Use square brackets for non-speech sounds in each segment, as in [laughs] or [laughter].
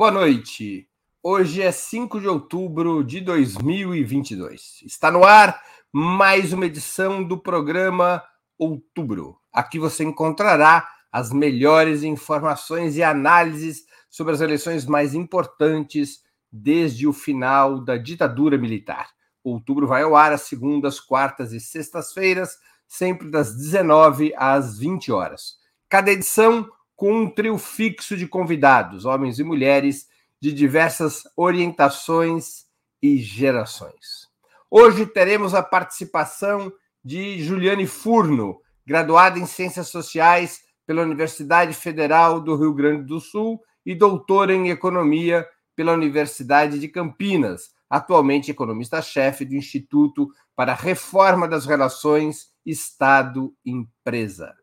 Boa noite. Hoje é 5 de outubro de 2022. Está no ar mais uma edição do programa Outubro. Aqui você encontrará as melhores informações e análises sobre as eleições mais importantes desde o final da ditadura militar. Outubro vai ao ar às segundas, quartas e sextas-feiras, sempre das 19 às 20 horas. Cada edição com um trio fixo de convidados, homens e mulheres de diversas orientações e gerações. Hoje teremos a participação de Juliane Furno, graduada em Ciências Sociais pela Universidade Federal do Rio Grande do Sul e doutora em Economia pela Universidade de Campinas, atualmente economista-chefe do Instituto para a Reforma das Relações Estado-Empresa.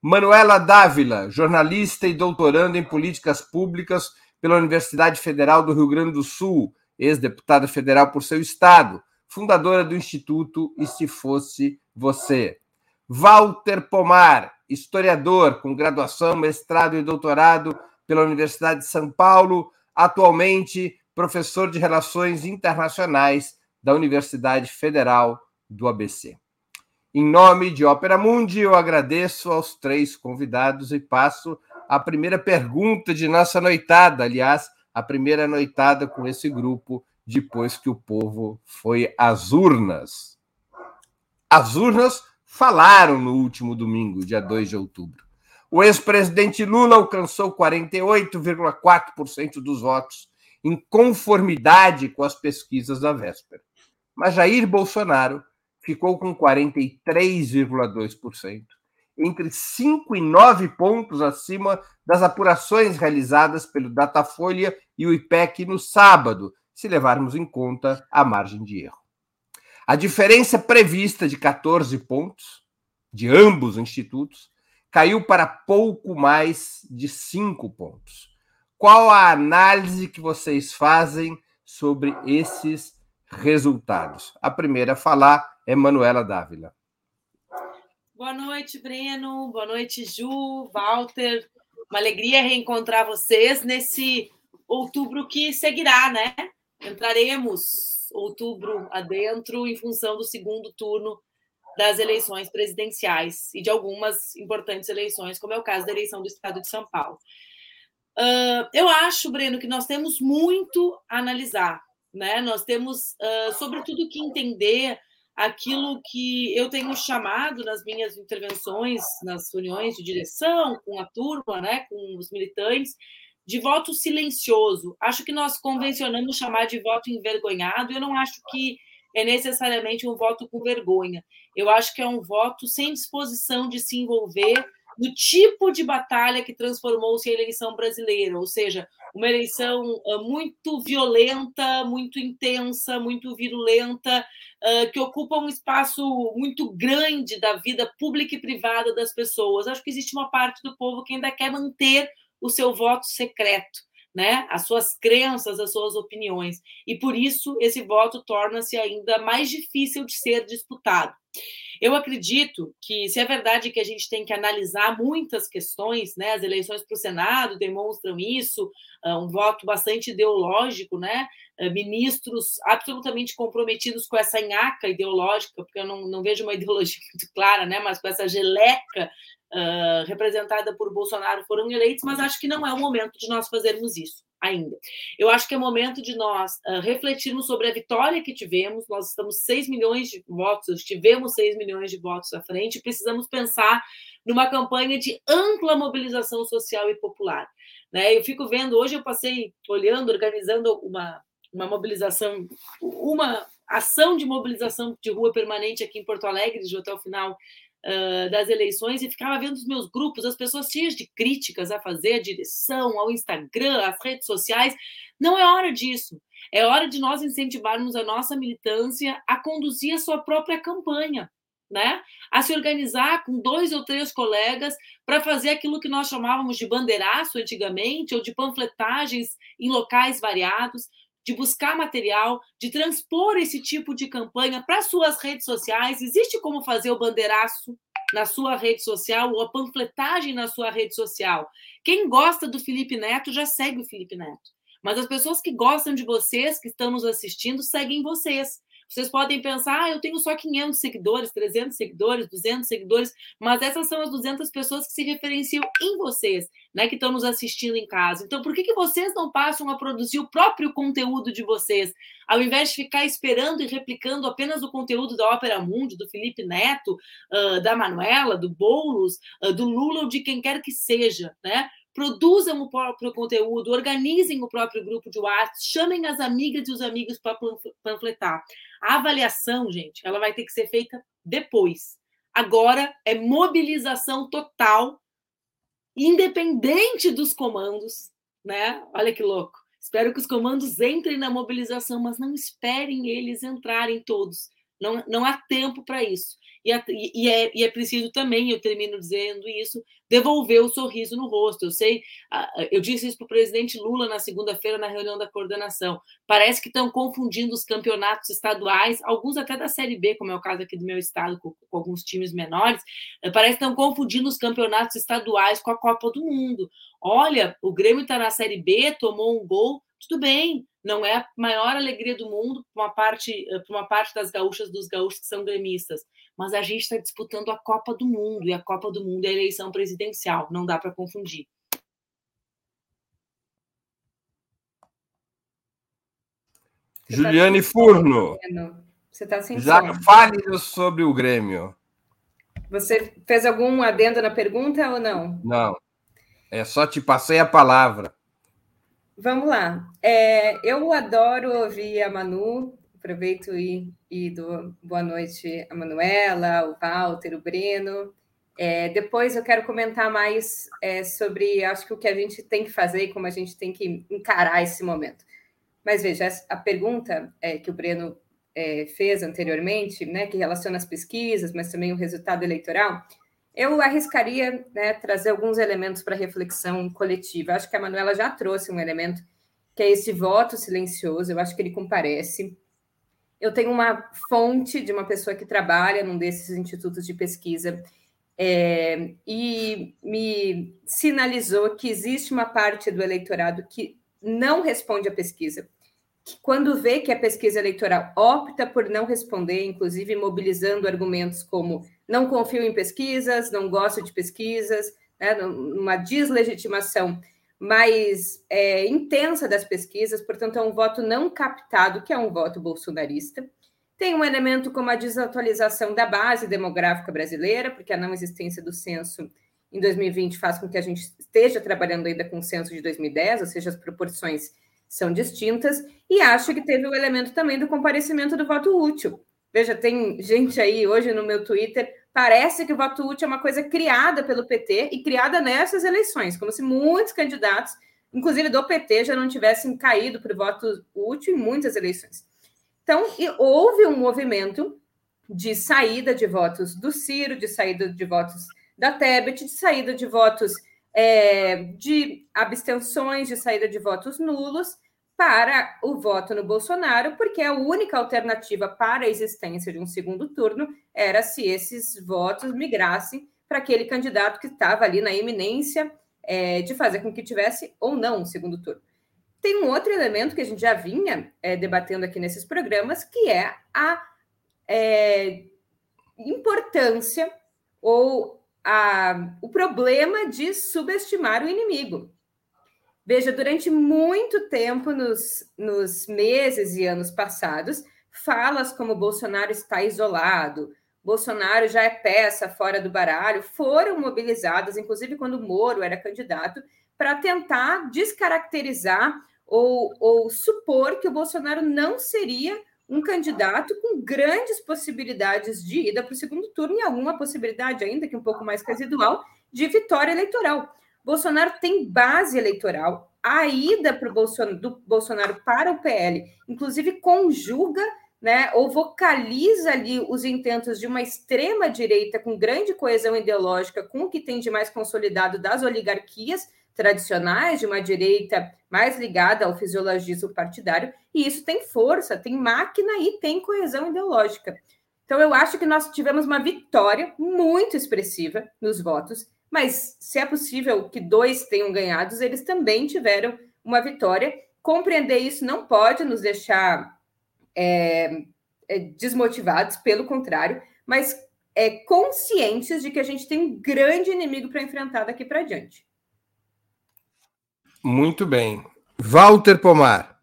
Manuela Dávila, jornalista e doutoranda em políticas públicas pela Universidade Federal do Rio Grande do Sul, ex-deputada federal por seu estado, fundadora do Instituto E Se Fosse Você. Walter Pomar, historiador com graduação, mestrado e doutorado pela Universidade de São Paulo, atualmente professor de Relações Internacionais da Universidade Federal do ABC. Em nome de Ópera Mundi, eu agradeço aos três convidados e passo a primeira pergunta de nossa noitada, aliás, a primeira noitada com esse grupo depois que o povo foi às urnas. As urnas falaram no último domingo, dia 2 de outubro. O ex-presidente Lula alcançou 48,4% dos votos, em conformidade com as pesquisas da véspera. Mas Jair Bolsonaro ficou com 43,2%, entre 5 e 9 pontos acima das apurações realizadas pelo Datafolha e o IPEC no sábado, se levarmos em conta a margem de erro. A diferença prevista de 14 pontos de ambos os institutos caiu para pouco mais de cinco pontos. Qual a análise que vocês fazem sobre esses resultados? A primeira a falar é Manuela Dávila. Boa noite, Breno. Boa noite, Ju, Walter. Uma alegria reencontrar vocês nesse outubro que seguirá, né? Entraremos outubro adentro em função do segundo turno das eleições presidenciais e de algumas importantes eleições, como é o caso da eleição do Estado de São Paulo. Uh, eu acho, Breno, que nós temos muito a analisar, né? Nós temos, uh, sobretudo, que entender aquilo que eu tenho chamado nas minhas intervenções, nas reuniões de direção, com a turma, né, com os militantes, de voto silencioso. Acho que nós convencionamos chamar de voto envergonhado, eu não acho que é necessariamente um voto com vergonha. Eu acho que é um voto sem disposição de se envolver no tipo de batalha que transformou-se a eleição brasileira, ou seja, uma eleição ah, muito violenta, muito intensa, muito virulenta, ah, que ocupa um espaço muito grande da vida pública e privada das pessoas. Acho que existe uma parte do povo que ainda quer manter o seu voto secreto né, as suas crenças, as suas opiniões. E por isso esse voto torna-se ainda mais difícil de ser disputado. Eu acredito que, se é verdade que a gente tem que analisar muitas questões, né, as eleições para o Senado demonstram isso, ah, um voto bastante ideológico, né, ah, ministros absolutamente comprometidos com essa nhaca ideológica, porque eu não, não vejo uma [laughs] ideologia muito clara, né, mas com essa geleca uh, representada por Bolsonaro foram eleitos, mas acho que não é o momento de nós fazermos isso ainda. Eu acho que é momento de nós uh, refletirmos sobre a vitória que tivemos. Nós estamos 6 milhões de votos, tivemos 6 milhões de votos à frente, precisamos pensar numa campanha de ampla mobilização social e popular. Né? Eu fico vendo, hoje eu passei olhando, organizando uma, uma mobilização, uma ação de mobilização de rua permanente aqui em Porto Alegre, de até o final das eleições e ficava vendo os meus grupos, as pessoas cheias de críticas a fazer, a direção, ao Instagram, às redes sociais. Não é hora disso. É hora de nós incentivarmos a nossa militância a conduzir a sua própria campanha, né? A se organizar com dois ou três colegas para fazer aquilo que nós chamávamos de bandeiraço antigamente, ou de panfletagens em locais variados, de buscar material, de transpor esse tipo de campanha para suas redes sociais. Existe como fazer o bandeiraço na sua rede social ou a panfletagem na sua rede social. Quem gosta do Felipe Neto já segue o Felipe Neto. Mas as pessoas que gostam de vocês, que estão nos assistindo, seguem vocês. Vocês podem pensar, ah, eu tenho só 500 seguidores, 300 seguidores, 200 seguidores, mas essas são as 200 pessoas que se referenciam em vocês, né, que estão nos assistindo em casa. Então, por que, que vocês não passam a produzir o próprio conteúdo de vocês, ao invés de ficar esperando e replicando apenas o conteúdo da Ópera Mundi, do Felipe Neto, uh, da Manuela, do Boulos, uh, do Lula ou de quem quer que seja, né? produzam o próprio conteúdo, organizem o próprio grupo de WhatsApp, chamem as amigas e os amigos para panfletar. A avaliação, gente, ela vai ter que ser feita depois. Agora é mobilização total, independente dos comandos, né? Olha que louco. Espero que os comandos entrem na mobilização, mas não esperem eles entrarem todos. Não, não há tempo para isso. E, e, é, e é preciso também, eu termino dizendo isso, devolver o sorriso no rosto. Eu sei, eu disse isso para o presidente Lula na segunda-feira na reunião da coordenação. Parece que estão confundindo os campeonatos estaduais, alguns até da Série B, como é o caso aqui do meu estado, com, com alguns times menores, eh, parece que estão confundindo os campeonatos estaduais com a Copa do Mundo. Olha, o Grêmio está na Série B, tomou um gol, tudo bem, não é a maior alegria do mundo para uma parte, eh, para uma parte das gaúchas dos gaúchos que são gremistas mas a gente está disputando a Copa do Mundo e a Copa do Mundo é a eleição presidencial, não dá para confundir. Você tá Juliane tá Furno. Você está sem Já fale sobre o Grêmio. Você fez algum adendo na pergunta ou não? Não. É só te passei a palavra. Vamos lá. É, eu adoro ouvir a Manu, aproveito e, e do boa noite a Manuela, o Walter, o Breno. É, depois eu quero comentar mais é, sobre, acho que o que a gente tem que fazer e como a gente tem que encarar esse momento. Mas veja, a pergunta é, que o Breno é, fez anteriormente, né, que relaciona as pesquisas, mas também o resultado eleitoral, eu arriscaria né, trazer alguns elementos para reflexão coletiva. Acho que a Manuela já trouxe um elemento que é esse voto silencioso, eu acho que ele comparece eu tenho uma fonte de uma pessoa que trabalha num desses institutos de pesquisa é, e me sinalizou que existe uma parte do eleitorado que não responde à pesquisa. Que quando vê que a pesquisa eleitoral opta por não responder, inclusive mobilizando argumentos como não confio em pesquisas, não gosto de pesquisas, né, uma deslegitimação mais é, intensa das pesquisas, portanto, é um voto não captado, que é um voto bolsonarista. Tem um elemento como a desatualização da base demográfica brasileira, porque a não existência do censo em 2020 faz com que a gente esteja trabalhando ainda com o censo de 2010, ou seja, as proporções são distintas, e acho que teve o elemento também do comparecimento do voto útil. Veja, tem gente aí hoje no meu Twitter Parece que o voto útil é uma coisa criada pelo PT e criada nessas eleições, como se muitos candidatos, inclusive do PT, já não tivessem caído por voto útil em muitas eleições. Então, houve um movimento de saída de votos do Ciro, de saída de votos da Tebet, de saída de votos é, de abstenções, de saída de votos nulos, para o voto no Bolsonaro, porque a única alternativa para a existência de um segundo turno era se esses votos migrassem para aquele candidato que estava ali na iminência é, de fazer com que tivesse ou não um segundo turno. Tem um outro elemento que a gente já vinha é, debatendo aqui nesses programas, que é a é, importância ou a, o problema de subestimar o inimigo. Veja, durante muito tempo, nos, nos meses e anos passados, falas como Bolsonaro está isolado, Bolsonaro já é peça fora do baralho, foram mobilizadas, inclusive quando Moro era candidato, para tentar descaracterizar ou, ou supor que o Bolsonaro não seria um candidato com grandes possibilidades de ida para o segundo turno e alguma possibilidade, ainda que um pouco mais residual, de vitória eleitoral. Bolsonaro tem base eleitoral. A ida pro Bolsonaro, do Bolsonaro para o PL, inclusive, conjuga né, ou vocaliza ali os intentos de uma extrema direita com grande coesão ideológica, com o que tem de mais consolidado das oligarquias tradicionais, de uma direita mais ligada ao fisiologismo partidário, e isso tem força, tem máquina e tem coesão ideológica. Então, eu acho que nós tivemos uma vitória muito expressiva nos votos mas se é possível que dois tenham ganhados, eles também tiveram uma vitória compreender isso não pode nos deixar é, é, desmotivados, pelo contrário, mas é, conscientes de que a gente tem um grande inimigo para enfrentar daqui para diante. Muito bem. Walter Pomar.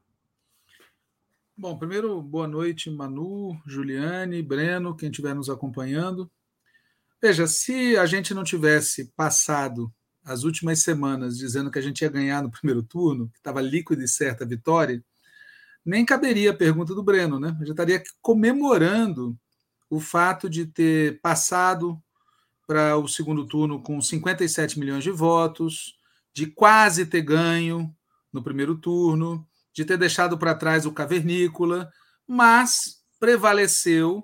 Bom, primeiro, boa noite, Manu, Juliane, Breno, quem estiver nos acompanhando. Veja, se a gente não tivesse passado as últimas semanas dizendo que a gente ia ganhar no [laughs] primeiro turno, que estava líquido e certa a vitória, nem caberia a pergunta do Breno, né? Eu já estaria comemorando o fato de ter passado para o segundo turno com 57 milhões de votos, de quase ter ganho no primeiro turno, de ter deixado para trás o cavernícola, mas prevaleceu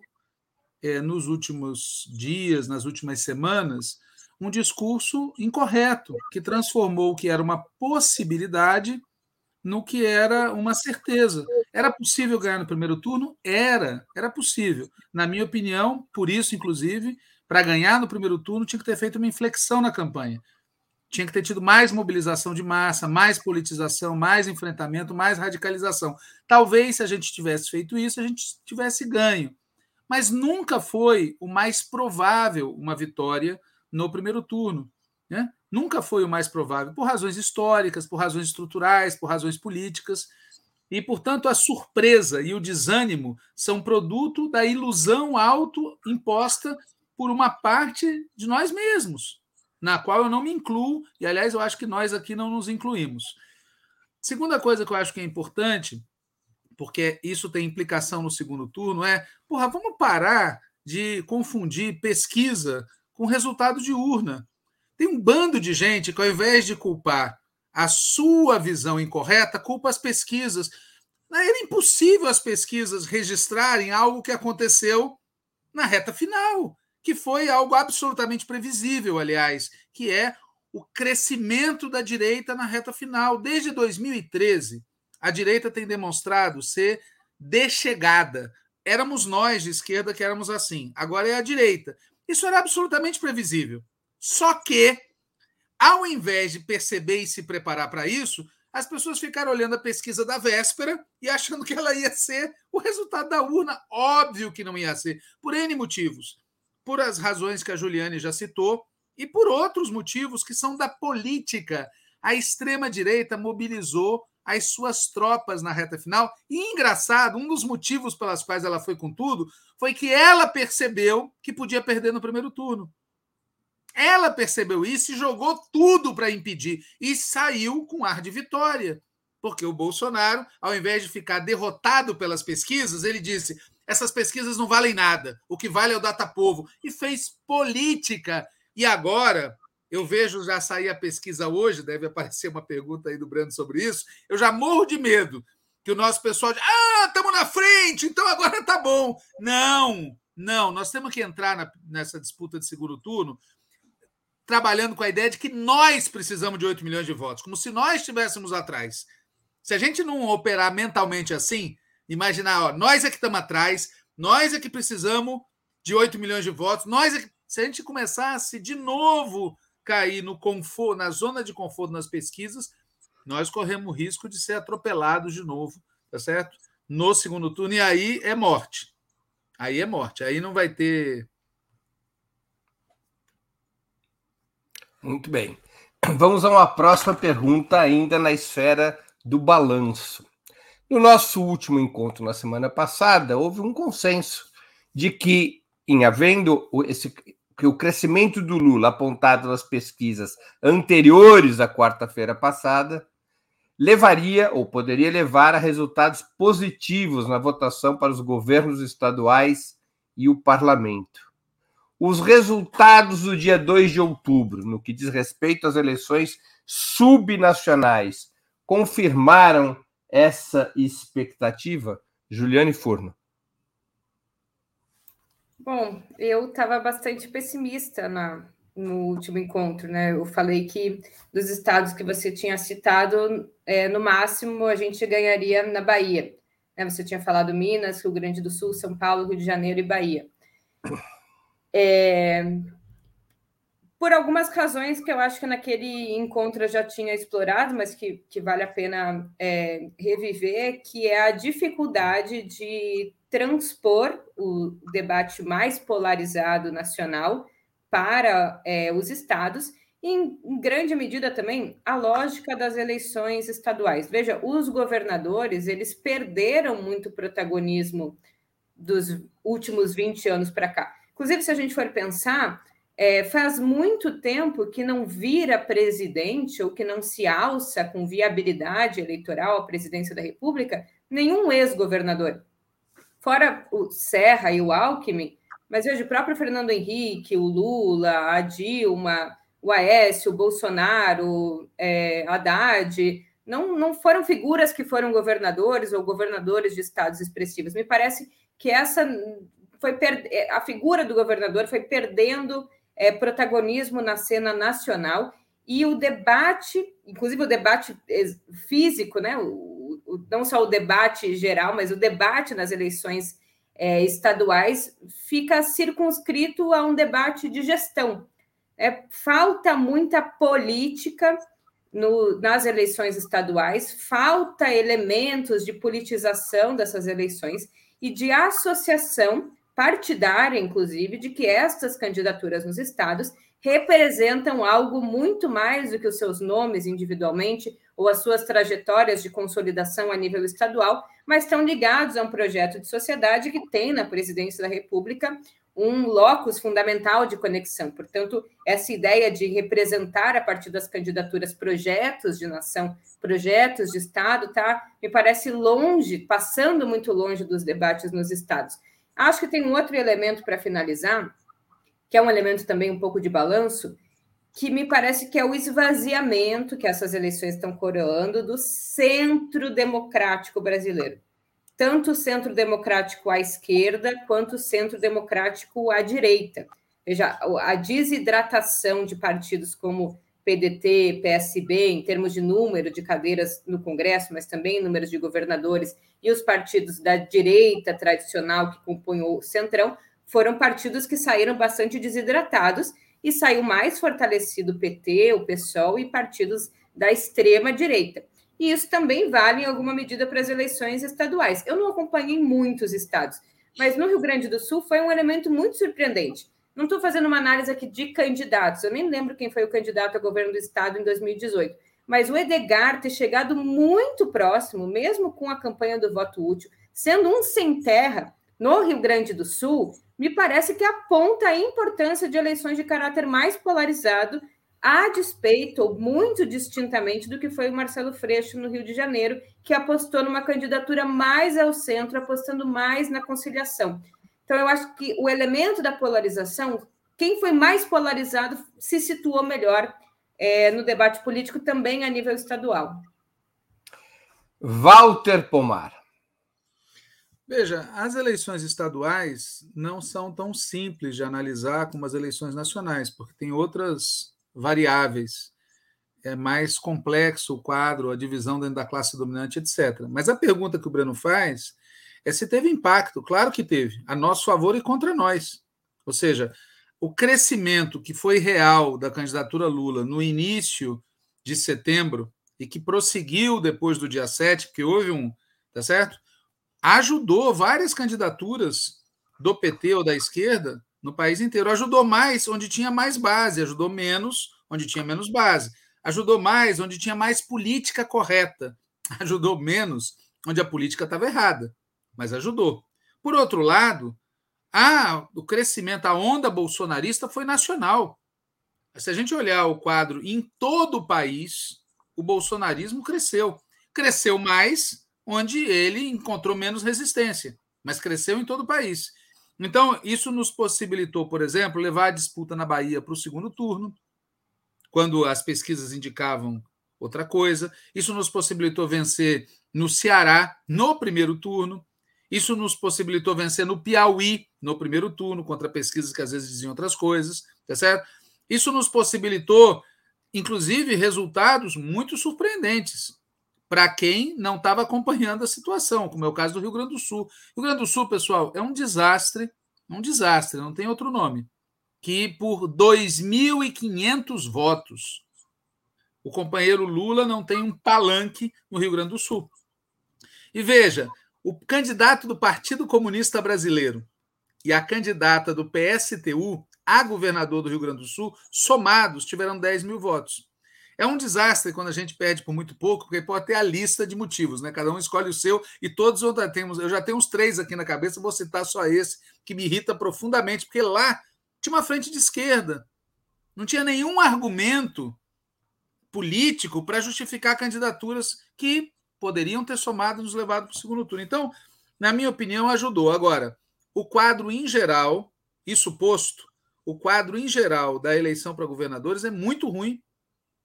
é, nos últimos dias, nas últimas semanas, um discurso incorreto, que transformou o que era uma possibilidade no que era uma certeza. Era possível ganhar no primeiro turno? Era, era possível. Na minha opinião, por isso, inclusive, para ganhar no primeiro turno, tinha que ter feito uma inflexão na campanha. Tinha que ter tido mais mobilização de massa, mais politização, mais enfrentamento, mais radicalização. Talvez, se a gente tivesse feito isso, a gente tivesse ganho. Mas nunca foi o mais provável uma vitória no primeiro turno. Né? Nunca foi o mais provável, por razões históricas, por razões estruturais, por razões políticas. E, portanto, a surpresa e o desânimo são produto da ilusão auto-imposta por uma parte de nós mesmos, na qual eu não me incluo, e, aliás, eu acho que nós aqui não nos incluímos. Segunda coisa que eu acho que é importante, porque isso tem implicação no segundo turno, é: porra, vamos parar de confundir pesquisa com resultado de urna. Tem um bando de gente que, ao invés de culpar a sua visão incorreta, culpa as pesquisas. Era impossível as pesquisas registrarem algo que aconteceu na reta final, que foi algo absolutamente previsível, aliás, que é o crescimento da direita na reta final. Desde 2013, a direita tem demonstrado ser dechegada. Éramos nós de esquerda que éramos assim. Agora é a direita. Isso era absolutamente previsível. Só que, ao invés de perceber e se preparar para isso, as pessoas ficaram olhando a pesquisa da véspera e achando que ela ia ser o resultado da urna. Óbvio que não ia ser, por N motivos. Por as razões que a Juliane já citou e por outros motivos que são da política. A extrema-direita mobilizou as suas tropas na reta final. E engraçado, um dos motivos pelas quais ela foi com tudo foi que ela percebeu que podia perder no primeiro turno. Ela percebeu isso e jogou tudo para impedir e saiu com ar de vitória. Porque o Bolsonaro, ao invés de ficar derrotado pelas pesquisas, ele disse: essas pesquisas não valem nada, o que vale é o data-povo. E fez política. E agora eu vejo já sair a pesquisa hoje, deve aparecer uma pergunta aí do Brando sobre isso. Eu já morro de medo que o nosso pessoal diz: ah, estamos na frente, então agora tá bom. Não, não, nós temos que entrar na, nessa disputa de segundo turno trabalhando com a ideia de que nós precisamos de 8 milhões de votos, como se nós estivéssemos atrás. Se a gente não operar mentalmente assim, imaginar, ó, nós é que estamos atrás, nós é que precisamos de 8 milhões de votos, nós é que, se a gente começasse de novo cair no conforto, na zona de conforto nas pesquisas, nós corremos o risco de ser atropelados de novo, tá certo? No segundo turno, e aí é morte. Aí é morte. Aí não vai ter. Muito bem. Vamos a uma próxima pergunta, ainda na esfera do balanço. No nosso último encontro na semana passada, houve um consenso de que, em havendo esse que o crescimento do Lula apontado nas pesquisas anteriores à quarta-feira passada levaria ou poderia levar a resultados positivos na votação para os governos estaduais e o parlamento. Os resultados do dia 2 de outubro, no que diz respeito às eleições subnacionais, confirmaram essa expectativa? Juliane Furno. Bom, eu estava bastante pessimista na, no último encontro, né? Eu falei que dos estados que você tinha citado, é, no máximo a gente ganharia na Bahia. Né? Você tinha falado Minas, Rio Grande do Sul, São Paulo, Rio de Janeiro e Bahia. É, por algumas razões que eu acho que naquele encontro eu já tinha explorado, mas que, que vale a pena é, reviver, que é a dificuldade de transpor o debate mais polarizado nacional para é, os estados em, em grande medida também a lógica das eleições estaduais. Veja, os governadores eles perderam muito protagonismo dos últimos 20 anos para cá. Inclusive, se a gente for pensar, é, faz muito tempo que não vira presidente ou que não se alça com viabilidade eleitoral à presidência da República nenhum ex-governador. Fora o Serra e o Alckmin, mas hoje o próprio Fernando Henrique, o Lula, a Dilma, o Aécio, o Bolsonaro, é, Haddad, não, não foram figuras que foram governadores ou governadores de estados expressivos. Me parece que essa foi per... a figura do governador foi perdendo é, protagonismo na cena nacional e o debate, inclusive o debate é, físico, né? O, o, não só o debate geral, mas o debate nas eleições é, estaduais fica circunscrito a um debate de gestão é, falta muita política no, nas eleições estaduais, falta elementos de politização dessas eleições e de associação partidária, inclusive, de que estas candidaturas nos estados representam algo muito mais do que os seus nomes individualmente ou as suas trajetórias de consolidação a nível estadual, mas estão ligados a um projeto de sociedade que tem na presidência da República um locus fundamental de conexão. Portanto, essa ideia de representar a partir das candidaturas projetos de nação, projetos de Estado, tá? Me parece longe, passando muito longe dos debates nos estados. Acho que tem um outro elemento para finalizar, que é um elemento também um pouco de balanço, que me parece que é o esvaziamento que essas eleições estão coroando do centro democrático brasileiro tanto o centro democrático à esquerda quanto o centro democrático à direita. Veja, a desidratação de partidos como PDT, PSB, em termos de número de cadeiras no Congresso, mas também números de governadores, e os partidos da direita tradicional que compõem o Centrão, foram partidos que saíram bastante desidratados e saiu mais fortalecido o PT, o PSOL e partidos da extrema direita e isso também vale em alguma medida para as eleições estaduais. Eu não acompanhei muitos estados, mas no Rio Grande do Sul foi um elemento muito surpreendente. Não estou fazendo uma análise aqui de candidatos, eu nem lembro quem foi o candidato a governo do estado em 2018, mas o Edgar ter chegado muito próximo, mesmo com a campanha do voto útil, sendo um sem terra no Rio Grande do Sul, me parece que aponta a importância de eleições de caráter mais polarizado a despeito, ou muito distintamente, do que foi o Marcelo Freixo no Rio de Janeiro, que apostou numa candidatura mais ao centro, apostando mais na conciliação. Então, eu acho que o elemento da polarização, quem foi mais polarizado se situou melhor é, no debate político também a nível estadual. Walter Pomar. Veja, as eleições estaduais não são tão simples de analisar como as eleições nacionais, porque tem outras variáveis, é mais complexo o quadro, a divisão dentro da classe dominante, etc. Mas a pergunta que o Breno faz é se teve impacto. Claro que teve, a nosso favor e contra nós. Ou seja, o crescimento que foi real da candidatura Lula no início de setembro e que prosseguiu depois do dia 7, porque houve um, tá certo? Ajudou várias candidaturas do PT ou da esquerda no país inteiro. Ajudou mais onde tinha mais base, ajudou menos onde tinha menos base. Ajudou mais onde tinha mais política correta. [laughs] Ajudou menos onde a política estava errada, mas ajudou. Por outro lado, a, o crescimento, a onda bolsonarista foi nacional. Se a gente olhar o quadro em todo o país, o bolsonarismo cresceu. Cresceu mais onde ele encontrou menos resistência, mas cresceu em todo o país. Então, isso nos possibilitou, por exemplo, levar a disputa na Bahia para o segundo turno, quando as pesquisas indicavam outra coisa. Isso nos possibilitou vencer no Ceará no primeiro turno. Isso nos possibilitou vencer no Piauí no primeiro turno, contra pesquisas que às vezes diziam outras coisas, tá certo? Isso nos possibilitou, inclusive, resultados muito surpreendentes para quem não estava acompanhando a situação, como é o caso do Rio Grande do Sul. Rio Grande do Sul, pessoal, é um desastre, um desastre, não tem outro nome. que por 2.500 votos o companheiro Lula não tem um palanque no Rio Grande do Sul. E veja, o candidato do Partido Comunista Brasileiro e a candidata do PSTU a governador do Rio Grande do Sul, somados, tiveram 10 mil votos. É um desastre quando a gente perde por muito pouco, porque pode ter a lista de motivos, né? Cada um escolhe o seu e todos temos. Eu já tenho uns três aqui na cabeça, vou citar só esse, que me irrita profundamente, porque lá tinha uma frente de esquerda. Não tinha nenhum argumento político para justificar candidaturas que poderiam ter somado e nos levado para o segundo turno. Então, na minha opinião, ajudou. Agora, o quadro em geral, isso posto, o quadro em geral da eleição para governadores é muito ruim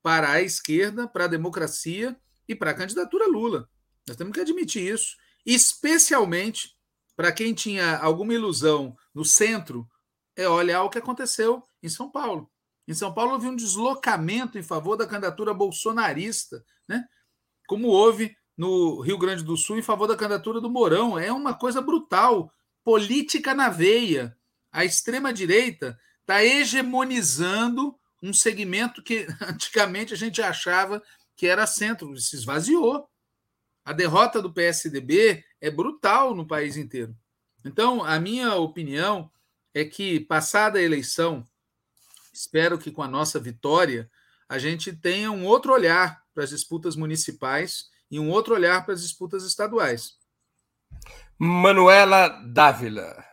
para a esquerda, para a democracia e para a candidatura Lula. Nós temos que admitir isso, especialmente para quem tinha alguma ilusão no centro, é olhar o que aconteceu em São Paulo. Em São Paulo houve um deslocamento em favor da candidatura bolsonarista, né? como houve no Rio Grande do Sul em favor da candidatura do Mourão. É uma coisa brutal, política na veia. A extrema-direita está hegemonizando um segmento que [laughs] antigamente a gente achava que era centro, se esvaziou. A derrota do PSDB é brutal no país inteiro. Então, a minha opinião é que, passada a eleição, espero que com a nossa vitória, a gente tenha um outro olhar para as disputas municipais e um outro olhar para as disputas estaduais. Manuela Dávila.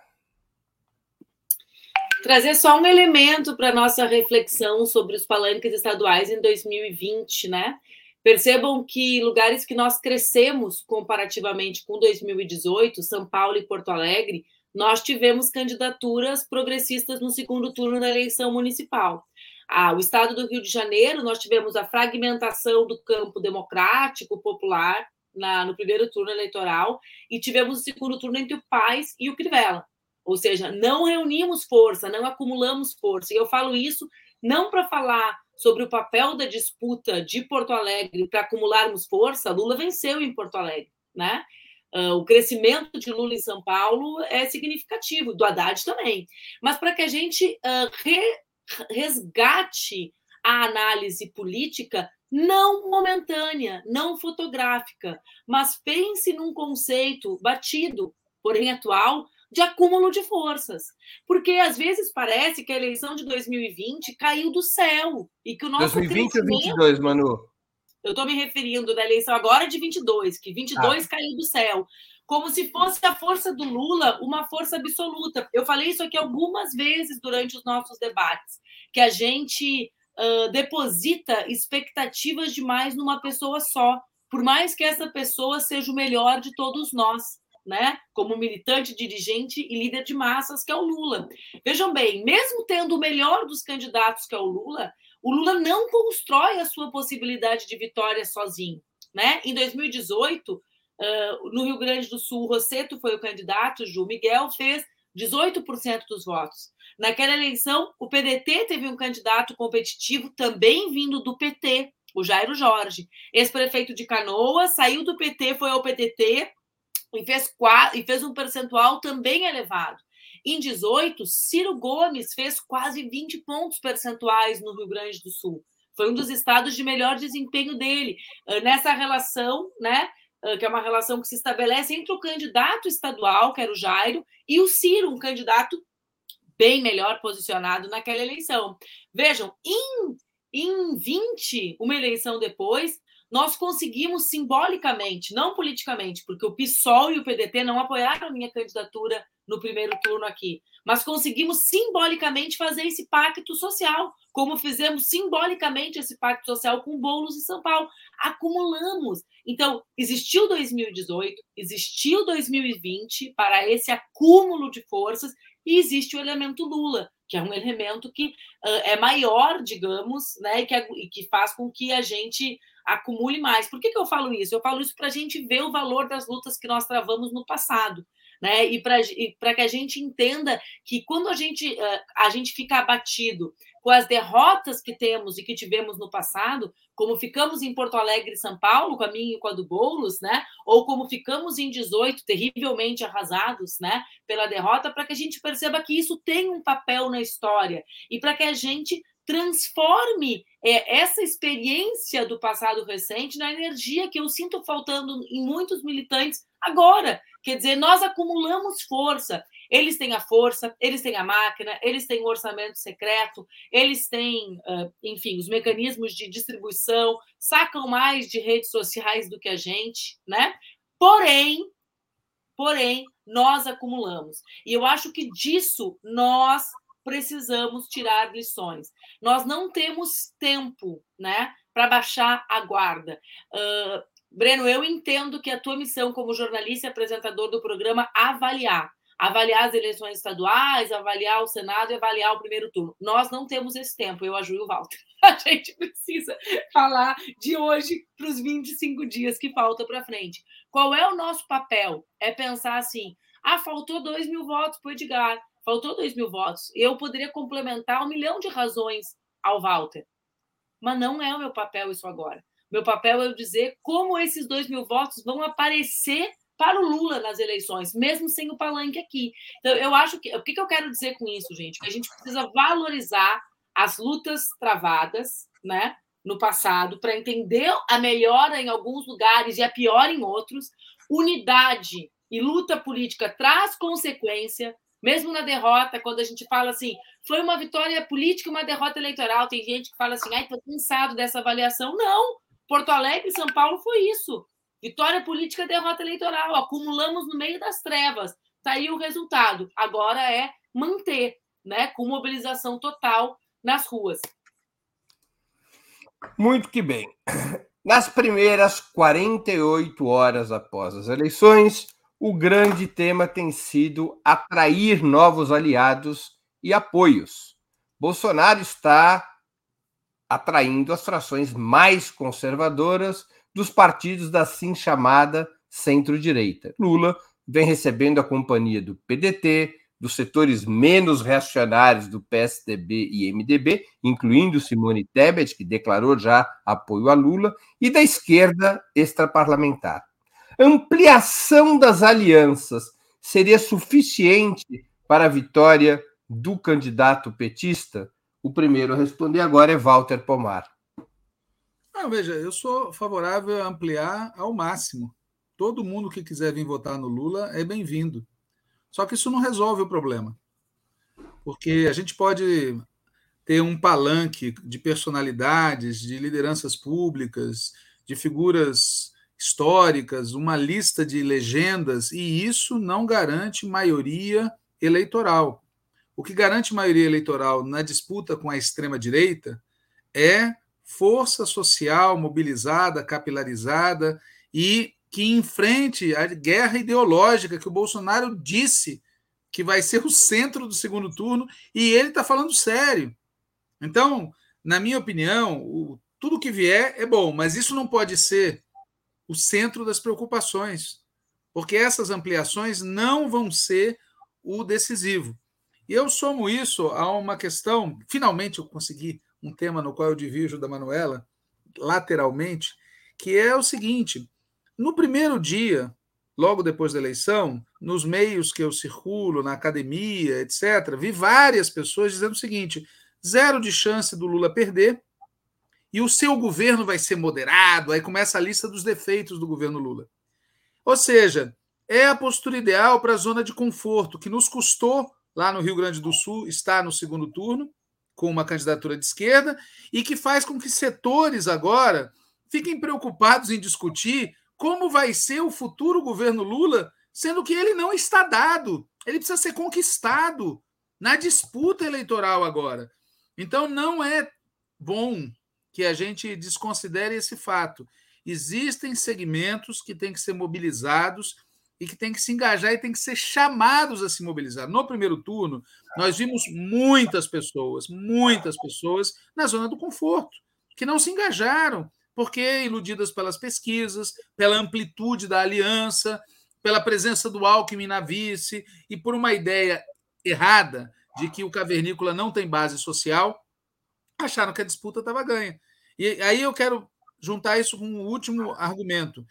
Trazer só um elemento para nossa reflexão sobre os palanques estaduais em 2020, né? Percebam que lugares que nós crescemos comparativamente com 2018, São Paulo e Porto Alegre, nós tivemos candidaturas progressistas no segundo turno da eleição municipal. Ah, o estado do Rio de Janeiro, nós tivemos a fragmentação do campo democrático, popular, na, no primeiro turno eleitoral, e tivemos o segundo turno entre o Paz e o Crivella. Ou seja, não reunimos força, não acumulamos força. E eu falo isso não para falar sobre o papel da disputa de Porto Alegre para acumularmos força. Lula venceu em Porto Alegre, né? Uh, o crescimento de Lula em São Paulo é significativo, do Haddad também. Mas para que a gente uh, re, resgate a análise política não momentânea, não fotográfica, mas pense num conceito batido, porém atual, de acúmulo de forças. Porque às vezes parece que a eleição de 2020 caiu do céu e que o nosso 2020 ou 22, Manu? Eu estou me referindo da eleição agora de 22, que 22 ah. caiu do céu. Como se fosse a força do Lula uma força absoluta. Eu falei isso aqui algumas vezes durante os nossos debates, que a gente uh, deposita expectativas demais numa pessoa só, por mais que essa pessoa seja o melhor de todos nós né, como militante, dirigente e líder de massas, que é o Lula. Vejam bem, mesmo tendo o melhor dos candidatos, que é o Lula, o Lula não constrói a sua possibilidade de vitória sozinho. Né? Em 2018, uh, no Rio Grande do Sul, Rosseto foi o candidato, Ju Miguel fez 18% dos votos. Naquela eleição, o PDT teve um candidato competitivo também vindo do PT, o Jairo Jorge. Ex-prefeito de Canoas, saiu do PT, foi ao PDT, e fez, e fez um percentual também elevado. Em 18, Ciro Gomes fez quase 20 pontos percentuais no Rio Grande do Sul. Foi um dos estados de melhor desempenho dele. Ah, nessa relação, né, ah, que é uma relação que se estabelece entre o candidato estadual, que era o Jairo, e o Ciro, um candidato bem melhor posicionado naquela eleição. Vejam, em, em 20, uma eleição depois, nós conseguimos simbolicamente, não politicamente, porque o PSOL e o PDT não apoiaram a minha candidatura no primeiro turno aqui, mas conseguimos simbolicamente fazer esse pacto social, como fizemos simbolicamente esse pacto social com Boulos em São Paulo. Acumulamos. Então, existiu 2018, existiu 2020 para esse acúmulo de forças e existe o elemento Lula, que é um elemento que uh, é maior, digamos, né, que, é, e que faz com que a gente acumule mais. Por que, que eu falo isso? Eu falo isso para a gente ver o valor das lutas que nós travamos no passado. né? E para que a gente entenda que quando a gente, a gente fica abatido com as derrotas que temos e que tivemos no passado, como ficamos em Porto Alegre e São Paulo, com a minha e com a do Boulos, né? Ou como ficamos em 18, terrivelmente arrasados, né? Pela derrota, para que a gente perceba que isso tem um papel na história e para que a gente transforme é, essa experiência do passado recente na energia que eu sinto faltando em muitos militantes agora. Quer dizer, nós acumulamos força. Eles têm a força, eles têm a máquina, eles têm o orçamento secreto, eles têm, enfim, os mecanismos de distribuição, sacam mais de redes sociais do que a gente, né? Porém, porém, nós acumulamos. E eu acho que disso nós precisamos tirar lições. Nós não temos tempo, né, para baixar a guarda. Uh, Breno, eu entendo que a tua missão como jornalista e apresentador do programa avaliar, avaliar as eleições estaduais, avaliar o Senado e avaliar o primeiro turno. Nós não temos esse tempo, eu, a Ju e o Walter. [laughs] A gente precisa falar de hoje para os 25 dias que faltam para frente. Qual é o nosso papel? É pensar assim: ah, faltou 2 mil votos para o Edgar faltou 2 mil votos. Eu poderia complementar um milhão de razões ao Walter. Mas não é o meu papel isso agora. Meu papel é dizer como esses 2 mil votos vão aparecer para o Lula nas eleições, mesmo sem o palanque aqui. Então, eu acho que. O que eu quero dizer com isso, gente? Que a gente precisa valorizar as lutas travadas, né? No passado, para entender a melhora em alguns lugares e a pior em outros. Unidade e luta política traz consequência, mesmo na derrota, quando a gente fala assim, foi uma vitória política uma derrota eleitoral, tem gente que fala assim, ai, tô cansado dessa avaliação. Não! Porto Alegre São Paulo foi isso. Vitória política, derrota eleitoral. Acumulamos no meio das trevas. Tá aí o resultado. Agora é manter, né, com mobilização total nas ruas. Muito que bem. Nas primeiras 48 horas após as eleições, o grande tema tem sido atrair novos aliados e apoios. Bolsonaro está atraindo as frações mais conservadoras dos partidos da assim chamada centro-direita. Lula vem recebendo a companhia do PDT, dos setores menos reacionários do PSDB e MDB, incluindo Simone Tebet, que declarou já apoio a Lula, e da esquerda extraparlamentar ampliação das alianças seria suficiente para a vitória do candidato petista? O primeiro a responder agora é Walter Pomar. Não, veja, eu sou favorável a ampliar ao máximo. Todo mundo que quiser vir votar no Lula é bem-vindo. Só que isso não resolve o problema. Porque a gente pode ter um palanque de personalidades, de lideranças públicas, de figuras históricas, uma lista de legendas, e isso não garante maioria eleitoral. O que garante maioria eleitoral na disputa com a extrema-direita é força social mobilizada, capilarizada e que enfrente a guerra ideológica que o Bolsonaro disse que vai ser o centro do segundo turno e ele está falando sério. Então, na minha opinião, o, tudo que vier é bom, mas isso não pode ser o centro das preocupações, porque essas ampliações não vão ser o decisivo. E eu somo isso a uma questão, finalmente eu consegui um tema no qual eu divido da Manuela lateralmente, que é o seguinte: no primeiro dia, logo depois da eleição, nos meios que eu circulo, na academia, etc., vi várias pessoas dizendo o seguinte: zero de chance do Lula perder, e o seu governo vai ser moderado, aí começa a lista dos defeitos do governo Lula. Ou seja, é a postura ideal para a zona de conforto, que nos custou, lá no Rio Grande do Sul, estar no segundo turno, com uma candidatura de esquerda, e que faz com que setores agora fiquem preocupados em discutir como vai ser o futuro governo Lula, sendo que ele não está dado, ele precisa ser conquistado na disputa eleitoral agora. Então não é bom que a gente desconsidere esse fato. Existem segmentos que têm que ser mobilizados e que têm que se engajar e têm que ser chamados a se mobilizar. No primeiro turno, nós vimos muitas pessoas, muitas pessoas na zona do conforto, que não se engajaram, porque iludidas pelas pesquisas, pela amplitude da aliança, pela presença do Alckmin na vice e por uma ideia errada de que o cavernícola não tem base social, acharam que a disputa estava ganha. E aí eu quero juntar isso com um último argumento.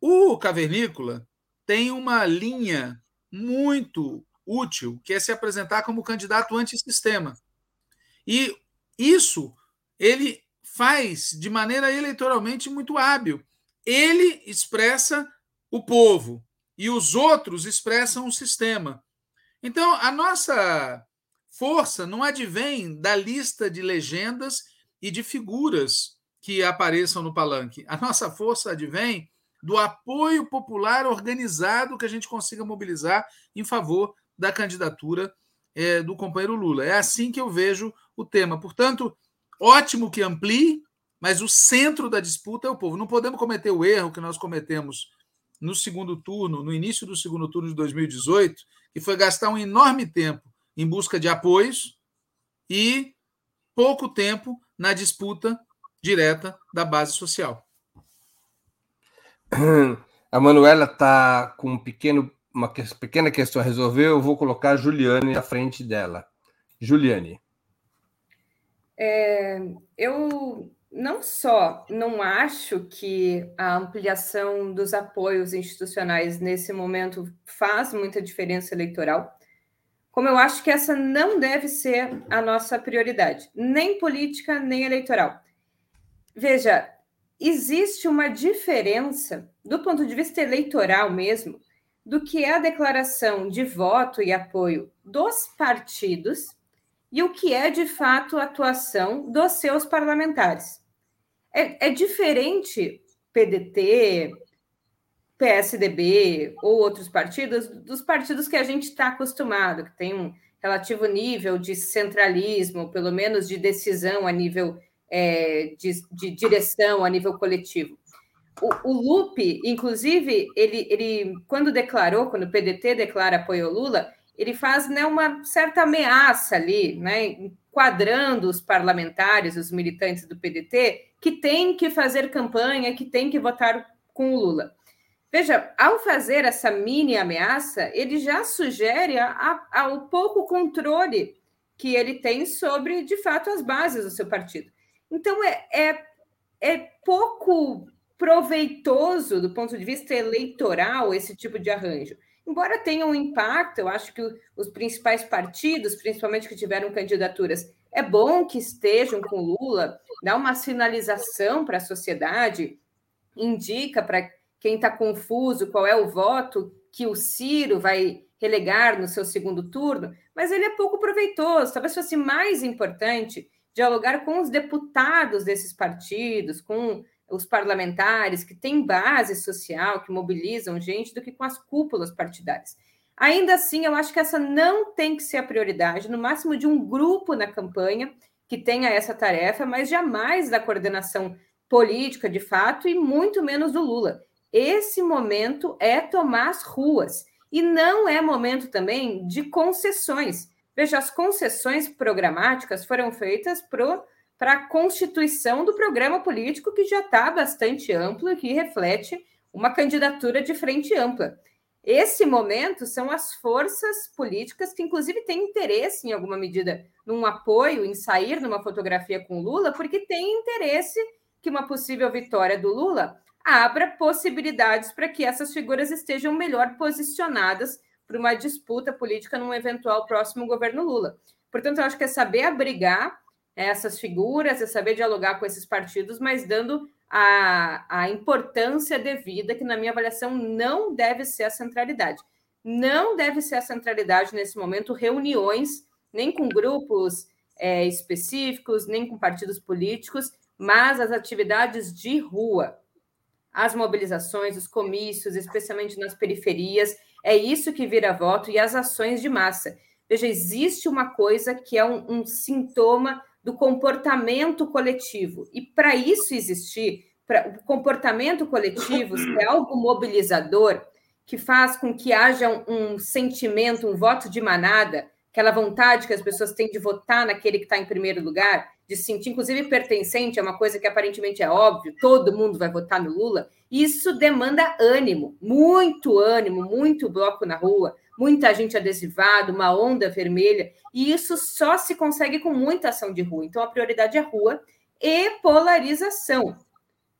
O cavernícola tem uma linha muito útil, que é se apresentar como candidato antissistema. E isso ele faz de maneira eleitoralmente muito hábil. Ele expressa o povo e os outros expressam o sistema. Então, a nossa força não advém da lista de legendas e de figuras que apareçam no palanque. A nossa força advém do apoio popular organizado que a gente consiga mobilizar em favor da candidatura é, do companheiro Lula. É assim que eu vejo o tema. Portanto, ótimo que amplie, mas o centro da disputa é o povo. Não podemos cometer o erro que nós cometemos no segundo turno, no início do segundo turno de 2018, que foi gastar um enorme tempo em busca de apoios e pouco tempo na disputa direta da base social. [clears throat] A Manuela está com um pequeno, uma pequena questão a resolver. Eu vou colocar a Juliane à frente dela. Juliane. É, eu não só não acho que a ampliação dos apoios institucionais nesse momento faz muita diferença eleitoral, como eu acho que essa não deve ser a nossa prioridade, nem política, nem eleitoral. Veja, existe uma diferença, do ponto de vista eleitoral mesmo, do que é a declaração de voto e apoio dos partidos e o que é de fato a atuação dos seus parlamentares. É, é diferente PDT, PSDB ou outros partidos dos partidos que a gente está acostumado, que tem um relativo nível de centralismo, pelo menos de decisão a nível é, de, de, direção, a nível coletivo. O, o Lupe, inclusive, ele, ele, quando declarou, quando o PDT declara apoio ao Lula, ele faz né, uma certa ameaça ali, né, enquadrando os parlamentares, os militantes do PDT, que têm que fazer campanha, que têm que votar com o Lula. Veja, ao fazer essa mini ameaça, ele já sugere o pouco controle que ele tem sobre, de fato, as bases do seu partido. Então, é, é, é pouco proveitoso do ponto de vista eleitoral esse tipo de arranjo embora tenha um impacto, eu acho que os principais partidos, principalmente que tiveram candidaturas, é bom que estejam com Lula, dá uma sinalização para a sociedade, indica para quem está confuso qual é o voto que o Ciro vai relegar no seu segundo turno, mas ele é pouco proveitoso. Talvez fosse mais importante dialogar com os deputados desses partidos, com os parlamentares que têm base social, que mobilizam gente, do que com as cúpulas partidárias. Ainda assim, eu acho que essa não tem que ser a prioridade, no máximo de um grupo na campanha que tenha essa tarefa, mas jamais da coordenação política de fato e muito menos do Lula. Esse momento é tomar as ruas e não é momento também de concessões. Veja, as concessões programáticas foram feitas para a constituição do programa político que já está bastante amplo e que reflete uma candidatura de frente ampla. Esse momento são as forças políticas que, inclusive, têm interesse, em alguma medida, num apoio, em sair numa fotografia com Lula, porque têm interesse que uma possível vitória do Lula abra possibilidades para que essas figuras estejam melhor posicionadas para uma disputa política num eventual próximo governo Lula. Portanto, eu acho que é saber abrigar essas figuras, é saber dialogar com esses partidos, mas dando a, a importância devida, que na minha avaliação não deve ser a centralidade. Não deve ser a centralidade nesse momento reuniões, nem com grupos é, específicos, nem com partidos políticos, mas as atividades de rua, as mobilizações, os comícios, especialmente nas periferias, é isso que vira voto e as ações de massa. Veja, existe uma coisa que é um, um sintoma do comportamento coletivo. E para isso existir, para o comportamento coletivo ser algo mobilizador, que faz com que haja um, um sentimento, um voto de manada, aquela vontade que as pessoas têm de votar naquele que está em primeiro lugar, de se sentir, inclusive, pertencente, é uma coisa que aparentemente é óbvio, todo mundo vai votar no Lula, isso demanda ânimo, muito ânimo, muito bloco na rua, muita gente adesivada, uma onda vermelha, e isso só se consegue com muita ação de rua. Então, a prioridade é rua e polarização.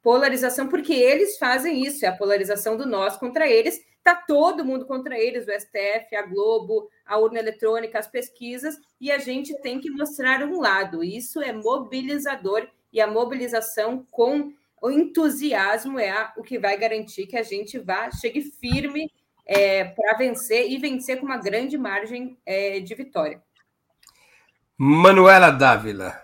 Polarização, porque eles fazem isso, é a polarização do nós contra eles, Está todo mundo contra eles, o STF, a Globo, a urna eletrônica, as pesquisas, e a gente tem que mostrar um lado. Isso é mobilizador e a mobilização com o entusiasmo é a, o que vai garantir que a gente vá, chegue firme é, para vencer e vencer com uma grande margem é, de vitória. Manuela Dávila.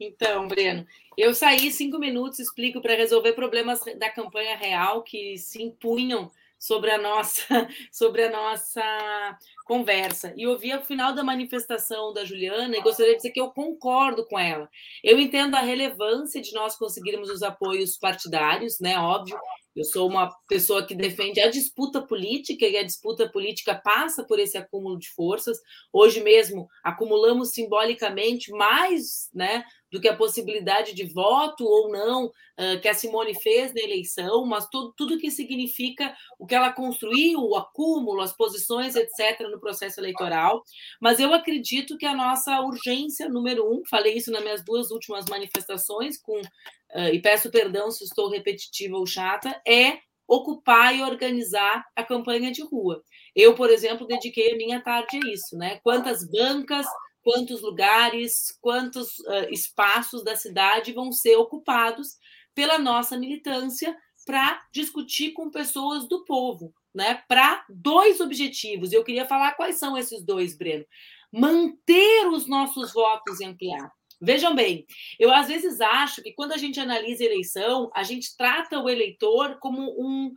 Então, Breno, eu saí cinco minutos, explico para resolver problemas da campanha real que se impunham sobre a nossa [laughs] sobre a nossa conversa. E ouvi ao final da manifestação da Juliana e gostaria de dizer que eu concordo com ela. Eu entendo a relevância de nós conseguirmos os apoios partidários, né? Óbvio, eu sou uma pessoa que defende a disputa política e a disputa política passa por esse acúmulo de forças. Hoje mesmo acumulamos simbolicamente mais, né, do que a possibilidade de voto ou não uh, que a Simone fez na eleição, mas tudo, tudo que significa o que ela construiu, o acúmulo, as posições, etc., no processo eleitoral. Mas eu acredito que a nossa urgência número um, falei isso nas minhas duas últimas manifestações, com, uh, e peço perdão se estou repetitiva ou chata, é ocupar e organizar a campanha de rua. Eu, por exemplo, dediquei a minha tarde a isso, né? Quantas bancas, quantos lugares, quantos uh, espaços da cidade vão ser ocupados pela nossa militância para discutir com pessoas do povo, né? Para dois objetivos. Eu queria falar quais são esses dois, Breno. Manter os nossos votos e ampliar. Vejam bem, eu às vezes acho que quando a gente analisa a eleição, a gente trata o eleitor como um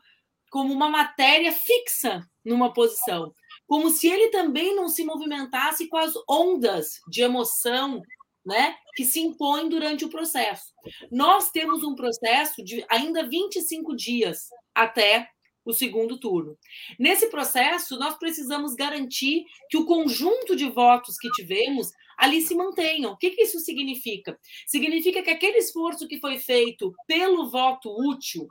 como uma matéria fixa numa posição como se ele também não se movimentasse com as ondas de emoção né, que se impõem durante o processo. Nós temos um processo de ainda 25 dias até o segundo turno. Nesse processo, nós precisamos garantir que o conjunto de votos que tivemos ali se mantenham. O que, que isso significa? Significa que aquele esforço que foi feito pelo voto útil,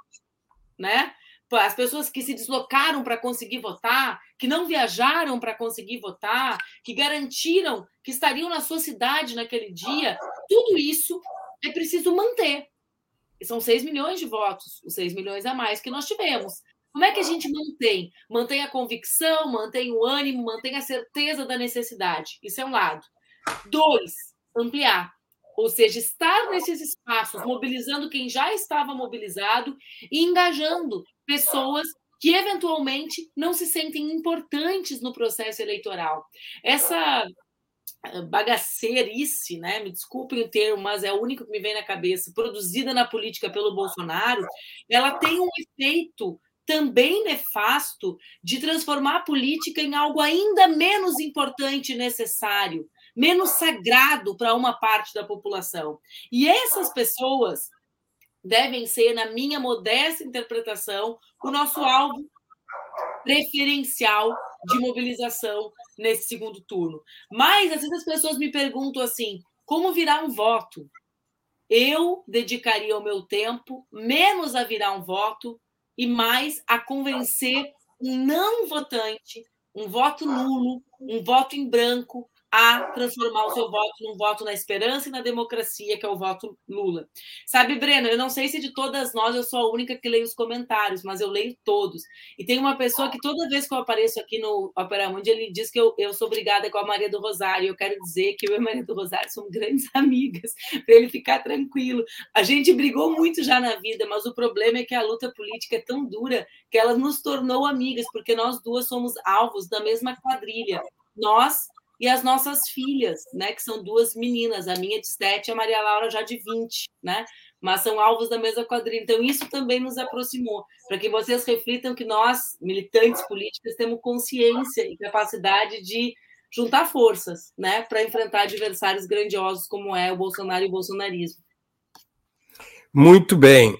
né, as pessoas que se deslocaram para conseguir votar, que não viajaram para conseguir votar, que garantiram que estariam na sua cidade naquele dia, tudo isso é preciso manter. são 6 milhões de votos, os 6 milhões a mais que nós tivemos. Como é que a gente mantém? Mantém a convicção, mantém o ânimo, mantém a certeza da necessidade. Isso é um lado. Dois, ampliar. Ou seja, estar nesses espaços, mobilizando quem já estava mobilizado e engajando pessoas que eventualmente não se sentem importantes no processo eleitoral. Essa eh, bagaceirice, né? Me desculpem o termo, mas é o único que me vem na cabeça, produzida na política pelo Bolsonaro, ela tem um efeito também nefasto de transformar a política em algo ainda menos importante e necessário, menos sagrado para uma parte da população. E essas pessoas devem ser, na minha modesta interpretação, o nosso alvo preferencial de mobilização nesse segundo turno. Mas às vezes as pessoas me perguntam assim: como virar um voto? Eu dedicaria o meu tempo menos a virar um voto e mais a convencer um não votante, um voto nulo, um voto em branco, a transformar o seu voto num voto na esperança e na democracia, que é o voto Lula. Sabe, Breno, eu não sei se de todas nós eu sou a única que leio os comentários, mas eu leio todos. E tem uma pessoa que toda vez que eu apareço aqui no Opera Mundi, ele diz que eu, eu sou obrigada com a Maria do Rosário. Eu quero dizer que eu e a Maria do Rosário somos grandes [laughs] amigas, para ele ficar tranquilo. A gente brigou muito já na vida, mas o problema é que a luta política é tão dura que ela nos tornou amigas, porque nós duas somos alvos da mesma quadrilha. Nós e as nossas filhas, né, que são duas meninas, a minha de 7 e a Maria Laura já de 20, né? Mas são alvos da mesma quadrilha. Então, isso também nos aproximou, para que vocês reflitam que nós, militantes políticos, temos consciência e capacidade de juntar forças, né, para enfrentar adversários grandiosos como é o Bolsonaro e o bolsonarismo. Muito bem.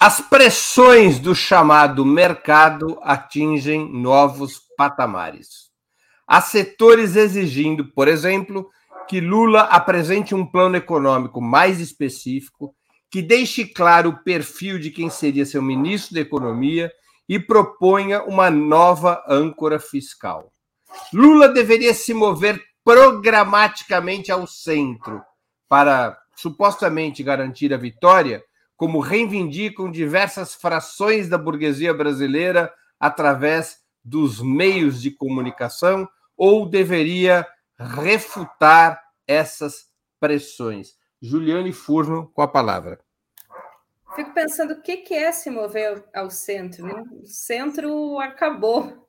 As pressões do chamado mercado atingem novos patamares. Há setores exigindo, por exemplo, que Lula apresente um plano econômico mais específico, que deixe claro o perfil de quem seria seu ministro da Economia e proponha uma nova âncora fiscal. Lula deveria se mover programaticamente ao centro para supostamente garantir a vitória, como reivindicam diversas frações da burguesia brasileira através dos meios de comunicação, ou deveria refutar essas pressões? Juliane Furno, com a palavra. Fico pensando o que é se mover ao centro. Né? O centro acabou.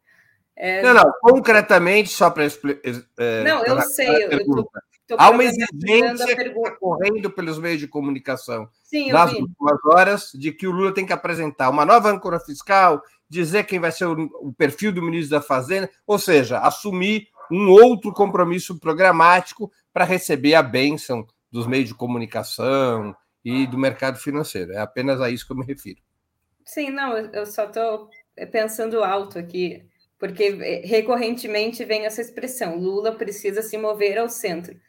É... Não, não, concretamente, só para explicar. É, não, eu sei. Eu tô, tô Há uma exigência correndo pelos meios de comunicação Sim, nas últimas horas de que o Lula tem que apresentar uma nova âncora fiscal, dizer quem vai ser o, o perfil do ministro da Fazenda, ou seja, assumir um outro compromisso programático para receber a bênção dos meios de comunicação e do mercado financeiro. É apenas a isso que eu me refiro. Sim, não, eu só estou pensando alto aqui, porque recorrentemente vem essa expressão: Lula precisa se mover ao centro.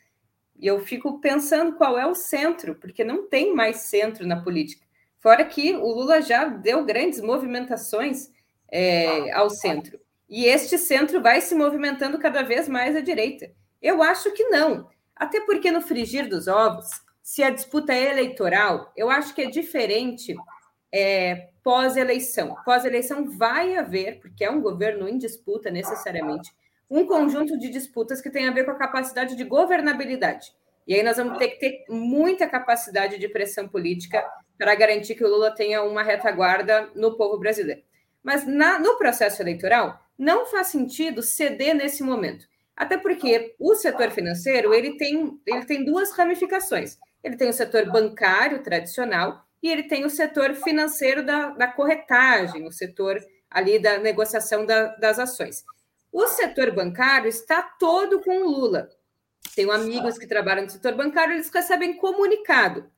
E eu fico pensando qual é o centro, porque não tem mais centro na política. Fora que o Lula já deu grandes movimentações é, ao centro. E este centro vai se movimentando cada vez mais à direita. Eu acho que não. Até porque no frigir dos ovos, se a disputa é eleitoral, eu acho que é diferente é, pós-eleição. Pós-eleição vai haver, porque é um governo em disputa necessariamente, um conjunto de disputas que tem a ver com a capacidade de governabilidade. E aí nós vamos ter que ter muita capacidade de pressão política para garantir que o Lula tenha uma retaguarda no povo brasileiro. Mas na, no processo eleitoral, não faz sentido ceder nesse momento. Até porque o setor financeiro ele tem, ele tem duas ramificações. Ele tem o setor bancário tradicional e ele tem o setor financeiro da, da corretagem, o setor ali da negociação da, das ações. O setor bancário está todo com o Lula. Tenho amigos que trabalham no setor bancário, eles recebem comunicado.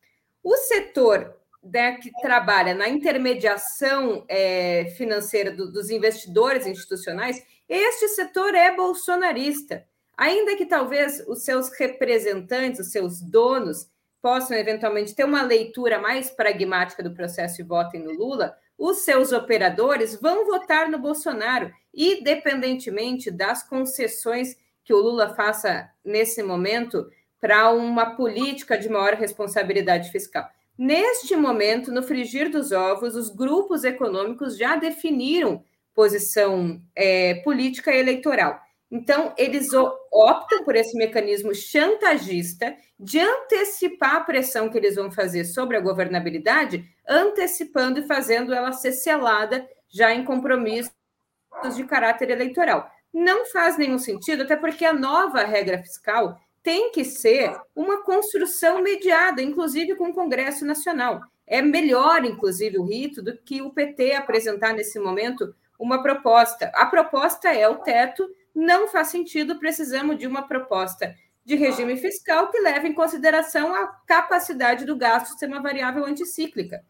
O setor né, que trabalha na intermediação é, financeira do, dos investidores institucionais, este setor é bolsonarista. Ainda que talvez os seus representantes, os seus donos, possam eventualmente ter uma leitura mais pragmática do processo e votem no Lula, os seus operadores vão votar no Bolsonaro, independentemente das concessões que o Lula faça nesse momento para uma política de maior responsabilidade fiscal. Neste momento, no frigir dos ovos, os grupos econômicos já definiram posição é, política e eleitoral. Então, eles optam por esse mecanismo chantagista de antecipar a pressão que eles vão fazer sobre a governabilidade, antecipando e fazendo ela ser selada já em compromissos de caráter eleitoral. Não faz nenhum sentido, até porque a nova regra fiscal tem que ser uma construção mediada, inclusive com o Congresso Nacional. É melhor, inclusive, o rito do que o PT apresentar nesse momento uma proposta. A proposta é o teto, não faz sentido, precisamos de uma proposta de regime fiscal que leve em consideração a capacidade do gasto ser uma variável anticíclica.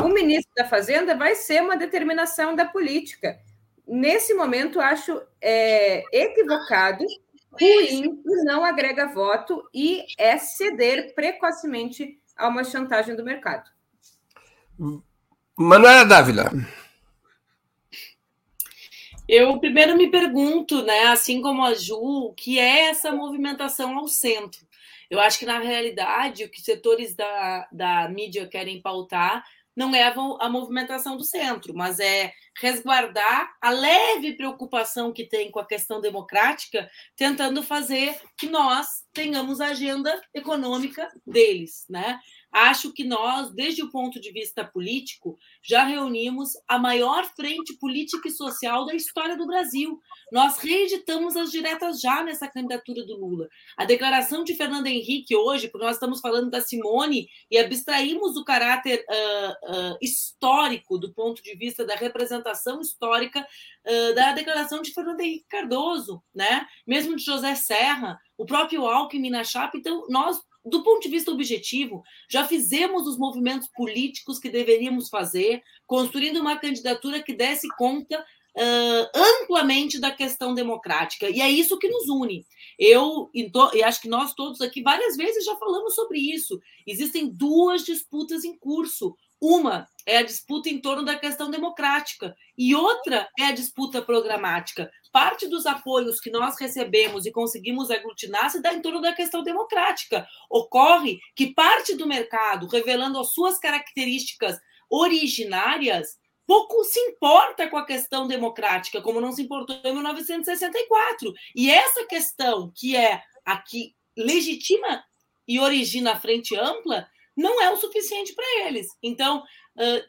O ministro da Fazenda vai ser uma determinação da política. Nesse momento, acho é, equivocado ruim e não agrega voto e é ceder precocemente a uma chantagem do mercado. Manuela Dávila. Eu primeiro me pergunto, né, assim como a Ju, o que é essa movimentação ao centro? Eu acho que, na realidade, o que setores da, da mídia querem pautar não é a movimentação do centro, mas é resguardar a leve preocupação que tem com a questão democrática, tentando fazer que nós tenhamos a agenda econômica deles, né? Acho que nós, desde o ponto de vista político, já reunimos a maior frente política e social da história do Brasil. Nós reeditamos as diretas já nessa candidatura do Lula. A declaração de Fernando Henrique hoje, porque nós estamos falando da Simone e abstraímos o caráter uh, uh, histórico do ponto de vista da representação histórica uh, da declaração de Fernando Henrique Cardoso, né? Mesmo de José Serra, o próprio Alckmin na chapa. Então, nós do ponto de vista objetivo, já fizemos os movimentos políticos que deveríamos fazer, construindo uma candidatura que desse conta uh, amplamente da questão democrática. E é isso que nos une. Eu e acho que nós todos aqui várias vezes já falamos sobre isso. Existem duas disputas em curso. Uma é a disputa em torno da questão democrática e outra é a disputa programática. Parte dos apoios que nós recebemos e conseguimos aglutinar se dá em torno da questão democrática. Ocorre que parte do mercado, revelando as suas características originárias, pouco se importa com a questão democrática, como não se importou em 1964. E essa questão, que é a que legitima e origina a frente ampla, não é o suficiente para eles. Então,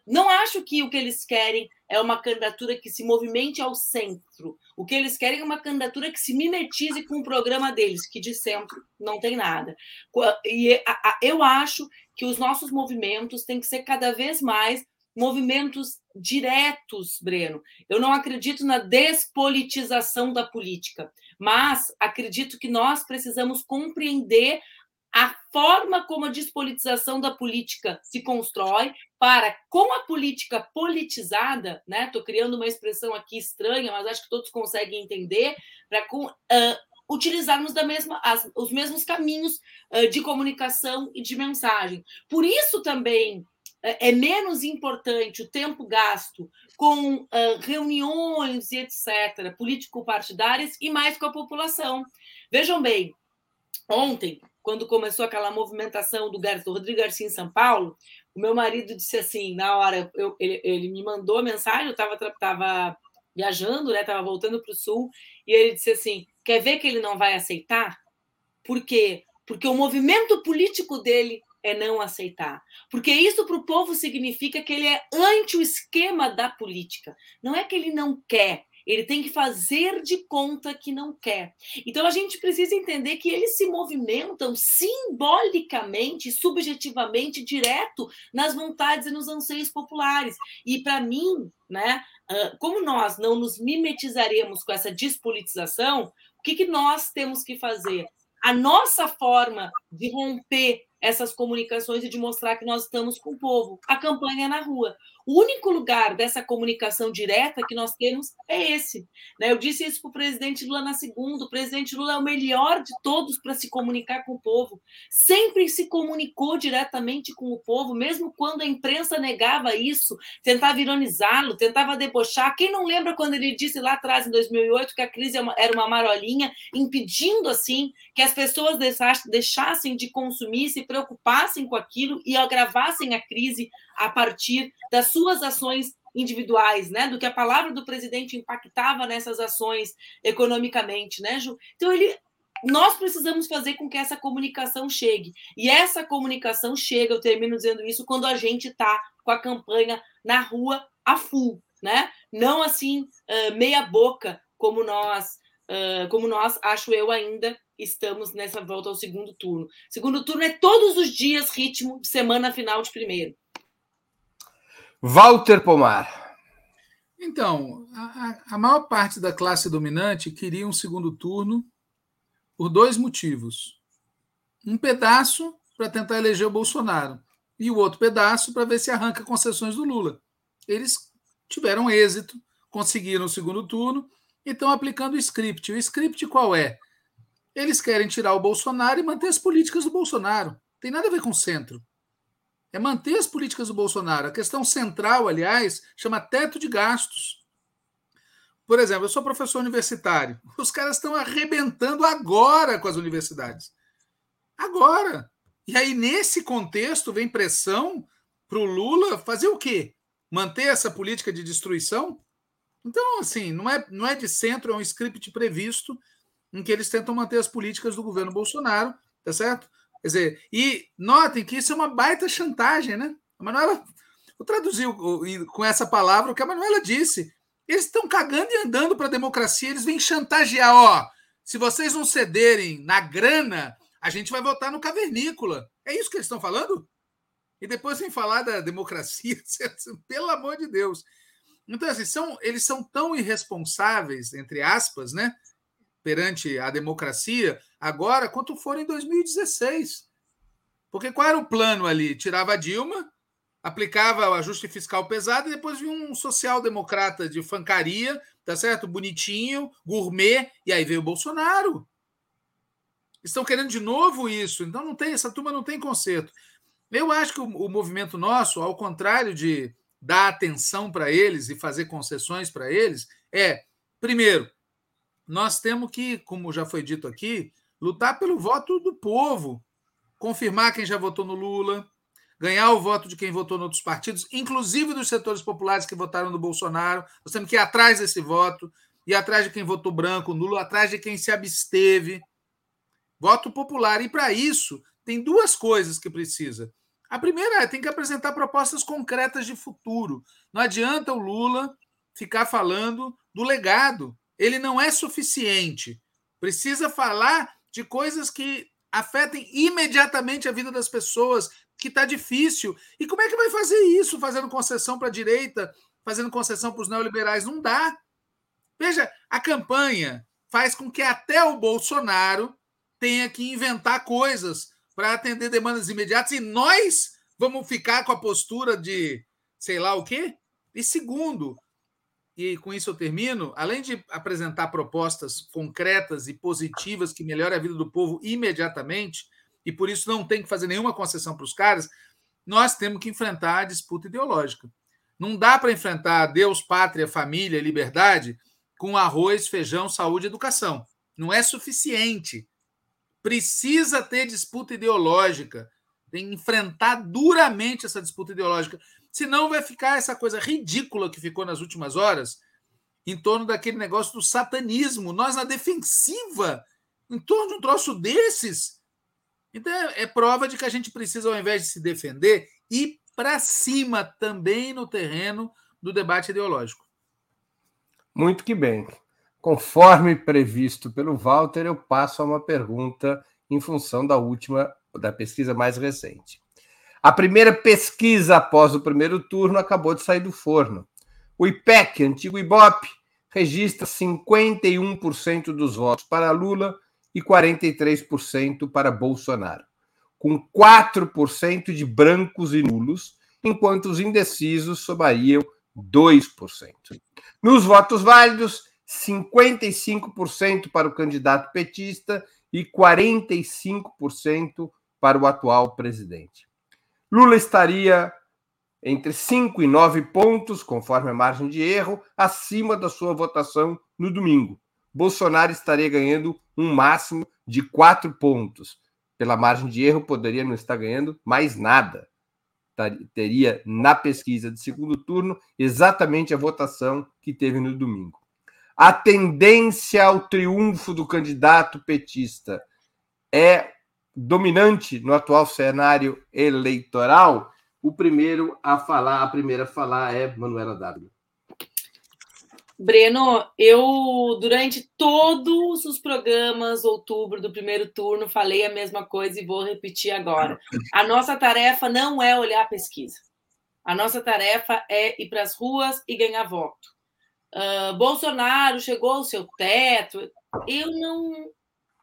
não acho que o que eles querem é uma candidatura que se movimente ao centro. O que eles querem é uma candidatura que se mimetize com o programa deles, que de centro não tem nada. E eu acho que os nossos movimentos têm que ser cada vez mais movimentos diretos, Breno. Eu não acredito na despolitização da política, mas acredito que nós precisamos compreender a forma como a despolitização da política se constrói para, com a política politizada, né? Estou criando uma expressão aqui estranha, mas acho que todos conseguem entender, para com, uh, utilizarmos da mesma, as, os mesmos caminhos uh, de comunicação e de mensagem. Por isso também é menos importante o tempo gasto com uh, reuniões e etc., político-partidárias, e mais com a população. Vejam bem, ontem, quando começou aquela movimentação do, Rodrigo Garcia em São Paulo, o meu marido disse assim, na hora, eu, ele, ele, me mandou mensagem, eu estava viajando, né, estava voltando para o Sul, e ele disse assim, quer ver que ele não vai aceitar? Por quê? Porque o movimento político dele é não aceitar. Porque isso para o povo significa que ele é anti o esquema da política. Não é que ele não quer, ele tem que fazer de conta que não quer. Então a gente precisa entender que eles se movimentam simbolicamente, subjetivamente, direto nas vontades e nos anseios populares. E para mim, né, como nós não nos mimetizaremos com essa despolitização, o que, que nós temos que fazer? A nossa forma de romper essas comunicações e de mostrar que nós estamos com o povo. A campanha é na rua. O único lugar dessa comunicação direta que nós temos é esse. Né? Eu disse isso para o presidente Lula na segunda. O presidente Lula é o melhor de todos para se comunicar com o povo. Sempre se comunicou diretamente com o povo, mesmo quando a imprensa negava isso, tentava ironizá-lo, tentava debochar. Quem não lembra quando ele disse lá atrás, em 2008, que a crise é era uma marolinha, impedindo assim que as pessoas deixassem de consumir, se preocupassem com aquilo e agravassem a crise a partir das suas ações individuais, né? Do que a palavra do presidente impactava nessas ações economicamente, né, Ju? Então ele nós precisamos fazer com que essa comunicação chegue. E essa comunicação chega, eu termino dizendo isso, quando a gente está com a campanha na rua a full, né? Não assim, meia boca, como nós, como nós, acho eu ainda, estamos nessa volta ao segundo turno. Segundo turno é todos os dias ritmo semana final de primeiro. Walter Pomar. Então, a, a maior parte da classe dominante queria um segundo turno por dois motivos. Um pedaço para tentar eleger o Bolsonaro e o outro pedaço para ver se arranca concessões do Lula. Eles tiveram êxito, conseguiram o segundo turno e estão aplicando o script. O script qual é? Eles querem tirar o Bolsonaro e manter as políticas do Bolsonaro. Tem nada a ver com o centro é manter as políticas do Bolsonaro. A questão central, aliás, chama teto de gastos. Por exemplo, eu sou professor universitário. [laughs] Os caras estão arrebentando agora com as universidades. Agora. E aí, nesse contexto, vem pressão para o Lula fazer o quê? Manter essa política de destruição? Então, assim, não é, não é de centro, é um script previsto em que eles tentam manter as políticas do governo Bolsonaro, tá certo? Quer dizer, e notem que isso é uma baita chantagem, né? A Manuela, vou traduzir com essa palavra o que a Manuela disse. Eles estão cagando e andando para a democracia, eles vêm chantagear, ó. Se vocês não cederem na grana, a gente vai votar no cavernícola. É isso que eles estão falando? E depois vem falar da democracia, [laughs] pelo amor de Deus. Então, assim, são, eles são tão irresponsáveis, entre aspas, né? Perante a democracia agora quanto foram em 2016. Porque qual era o plano ali? Tirava a Dilma, aplicava o ajuste fiscal pesado e depois vinha um social-democrata de fancaria tá certo? Bonitinho, gourmet, e aí veio o Bolsonaro. Estão querendo de novo isso, então não tem, essa turma não tem conserto. Eu acho que o, o movimento nosso, ao contrário de dar atenção para eles e fazer concessões para eles, é, primeiro, nós temos que, como já foi dito aqui, lutar pelo voto do povo, confirmar quem já votou no Lula, ganhar o voto de quem votou em outros partidos, inclusive dos setores populares que votaram no Bolsonaro. Nós temos que ir atrás desse voto, ir atrás de quem votou branco, nulo, atrás de quem se absteve. Voto popular. E para isso, tem duas coisas que precisa. A primeira é tem que apresentar propostas concretas de futuro. Não adianta o Lula ficar falando do legado. Ele não é suficiente. Precisa falar de coisas que afetem imediatamente a vida das pessoas, que está difícil. E como é que vai fazer isso? Fazendo concessão para a direita, fazendo concessão para os neoliberais? Não dá. Veja, a campanha faz com que até o Bolsonaro tenha que inventar coisas para atender demandas imediatas e nós vamos ficar com a postura de sei lá o quê? E segundo, e com isso eu termino, além de apresentar propostas concretas e positivas que melhorem a vida do povo imediatamente, e por isso não tem que fazer nenhuma concessão para os caras, nós temos que enfrentar a disputa ideológica. Não dá para enfrentar Deus, pátria, família, liberdade com arroz, feijão, saúde e educação. Não é suficiente. Precisa ter disputa ideológica. Tem que enfrentar duramente essa disputa ideológica. Senão vai ficar essa coisa ridícula que ficou nas últimas horas em torno daquele negócio do satanismo. Nós na defensiva, em torno de um troço desses. Então é, é prova de que a gente precisa, ao invés de se defender, ir para cima também no terreno do debate ideológico. Muito que bem. Conforme previsto pelo Walter, eu passo a uma pergunta em função da última, da pesquisa mais recente. A primeira pesquisa após o primeiro turno acabou de sair do forno. O IPEC, antigo IBOP, registra 51% dos votos para Lula e 43% para Bolsonaro, com 4% de brancos e nulos, enquanto os indecisos somariam 2%. Nos votos válidos, 55% para o candidato petista e 45% para o atual presidente. Lula estaria entre 5 e 9 pontos, conforme a margem de erro, acima da sua votação no domingo. Bolsonaro estaria ganhando um máximo de quatro pontos. Pela margem de erro, poderia não estar ganhando mais nada. Teria na pesquisa de segundo turno exatamente a votação que teve no domingo. A tendência ao triunfo do candidato petista é dominante no atual cenário eleitoral. O primeiro a falar, a primeira a falar é Manuela W. Breno, eu durante todos os programas outubro do primeiro turno falei a mesma coisa e vou repetir agora. A nossa tarefa não é olhar a pesquisa. A nossa tarefa é ir para as ruas e ganhar voto. Uh, Bolsonaro chegou ao seu teto. Eu não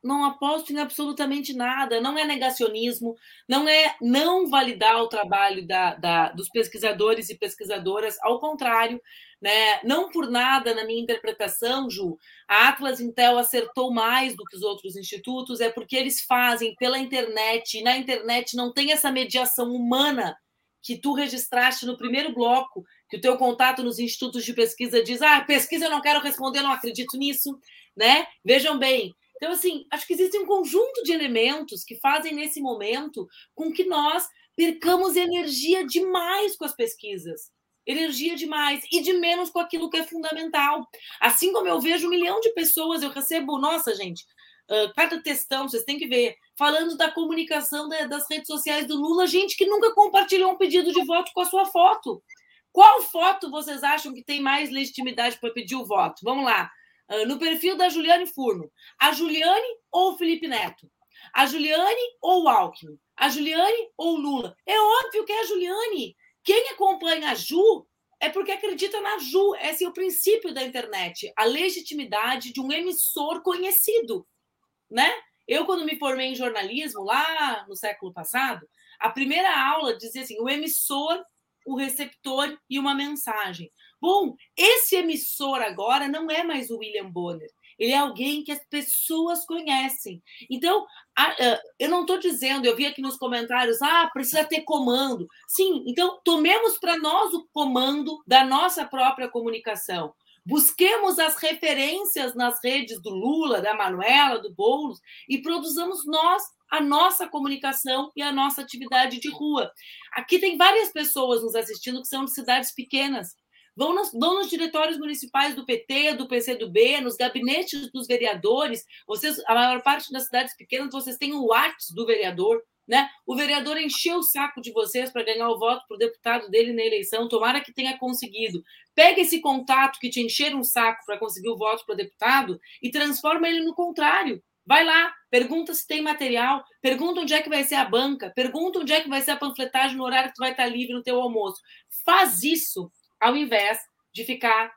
não aposto em absolutamente nada. Não é negacionismo, não é não validar o trabalho da, da, dos pesquisadores e pesquisadoras. Ao contrário, né? Não por nada, na minha interpretação, Ju, a Atlas Intel acertou mais do que os outros institutos, é porque eles fazem pela internet, e na internet não tem essa mediação humana que tu registraste no primeiro bloco, que o teu contato nos institutos de pesquisa diz: ah, pesquisa eu não quero responder, não acredito nisso, né? Vejam bem. Então, assim, acho que existe um conjunto de elementos que fazem nesse momento com que nós percamos energia demais com as pesquisas energia demais e de menos com aquilo que é fundamental. Assim como eu vejo um milhão de pessoas, eu recebo, nossa, gente, uh, cada textão, vocês têm que ver, falando da comunicação da, das redes sociais do Lula, gente que nunca compartilhou um pedido de voto com a sua foto. Qual foto vocês acham que tem mais legitimidade para pedir o voto? Vamos lá. Uh, no perfil da Juliane Furno. A Juliane ou o Felipe Neto? A Juliane ou o Alckmin? A Juliane ou o Lula? É óbvio que é a Juliane. Quem acompanha a Ju é porque acredita na Ju. Esse é o princípio da internet, a legitimidade de um emissor conhecido, né? Eu, quando me formei em jornalismo, lá no século passado, a primeira aula dizia assim: o emissor o receptor e uma mensagem. Bom, esse emissor agora não é mais o William Bonner. Ele é alguém que as pessoas conhecem. Então, eu não estou dizendo, eu vi aqui nos comentários, ah, precisa ter comando. Sim, então tomemos para nós o comando da nossa própria comunicação. Busquemos as referências nas redes do Lula, da Manuela, do Boulos e produzamos nós a nossa comunicação e a nossa atividade de rua. Aqui tem várias pessoas nos assistindo que são de cidades pequenas. Vão nos, vão nos diretórios municipais do PT, do PCdoB, nos gabinetes dos vereadores. Vocês, a maior parte das cidades pequenas, vocês têm o WhatsApp do vereador. Né? O vereador encheu o saco de vocês para ganhar o voto para o deputado dele na eleição. Tomara que tenha conseguido. Pega esse contato que te encheram um saco para conseguir o voto para o deputado e transforma ele no contrário. Vai lá, pergunta se tem material, pergunta onde é que vai ser a banca, pergunta onde é que vai ser a panfletagem no horário que tu vai estar livre no teu almoço. Faz isso ao invés de ficar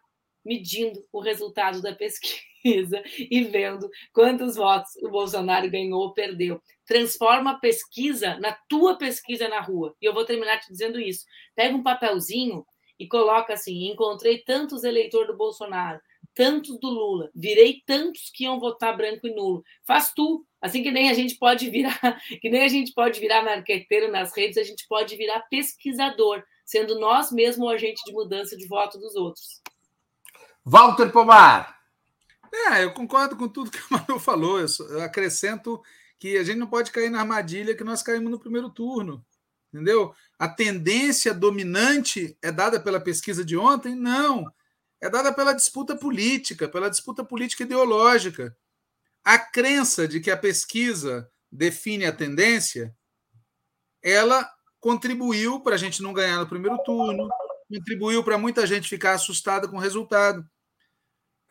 medindo o resultado da pesquisa [laughs] e vendo quantos votos o Bolsonaro ganhou ou perdeu. Transforma a pesquisa na tua pesquisa na rua. E eu vou terminar te dizendo isso. Pega um papelzinho e coloca assim: encontrei tantos eleitores do Bolsonaro, tantos do Lula, virei tantos que iam votar branco e nulo. Faz tu, assim que nem a gente pode virar, [laughs] que nem a gente pode virar marqueteiro nas redes, a gente pode virar pesquisador sendo nós mesmos o agente de mudança de voto dos outros. Walter Pomar. É, eu concordo com tudo que o Manu falou. Eu, eu acrescento que a gente não pode cair na armadilha que nós caímos no primeiro turno. Entendeu? A tendência dominante é dada pela pesquisa de ontem? Não. É dada pela disputa política, pela disputa política ideológica. A crença de que a pesquisa define a tendência, ela contribuiu para a gente não ganhar no primeiro turno, contribuiu para muita gente ficar assustada com o resultado.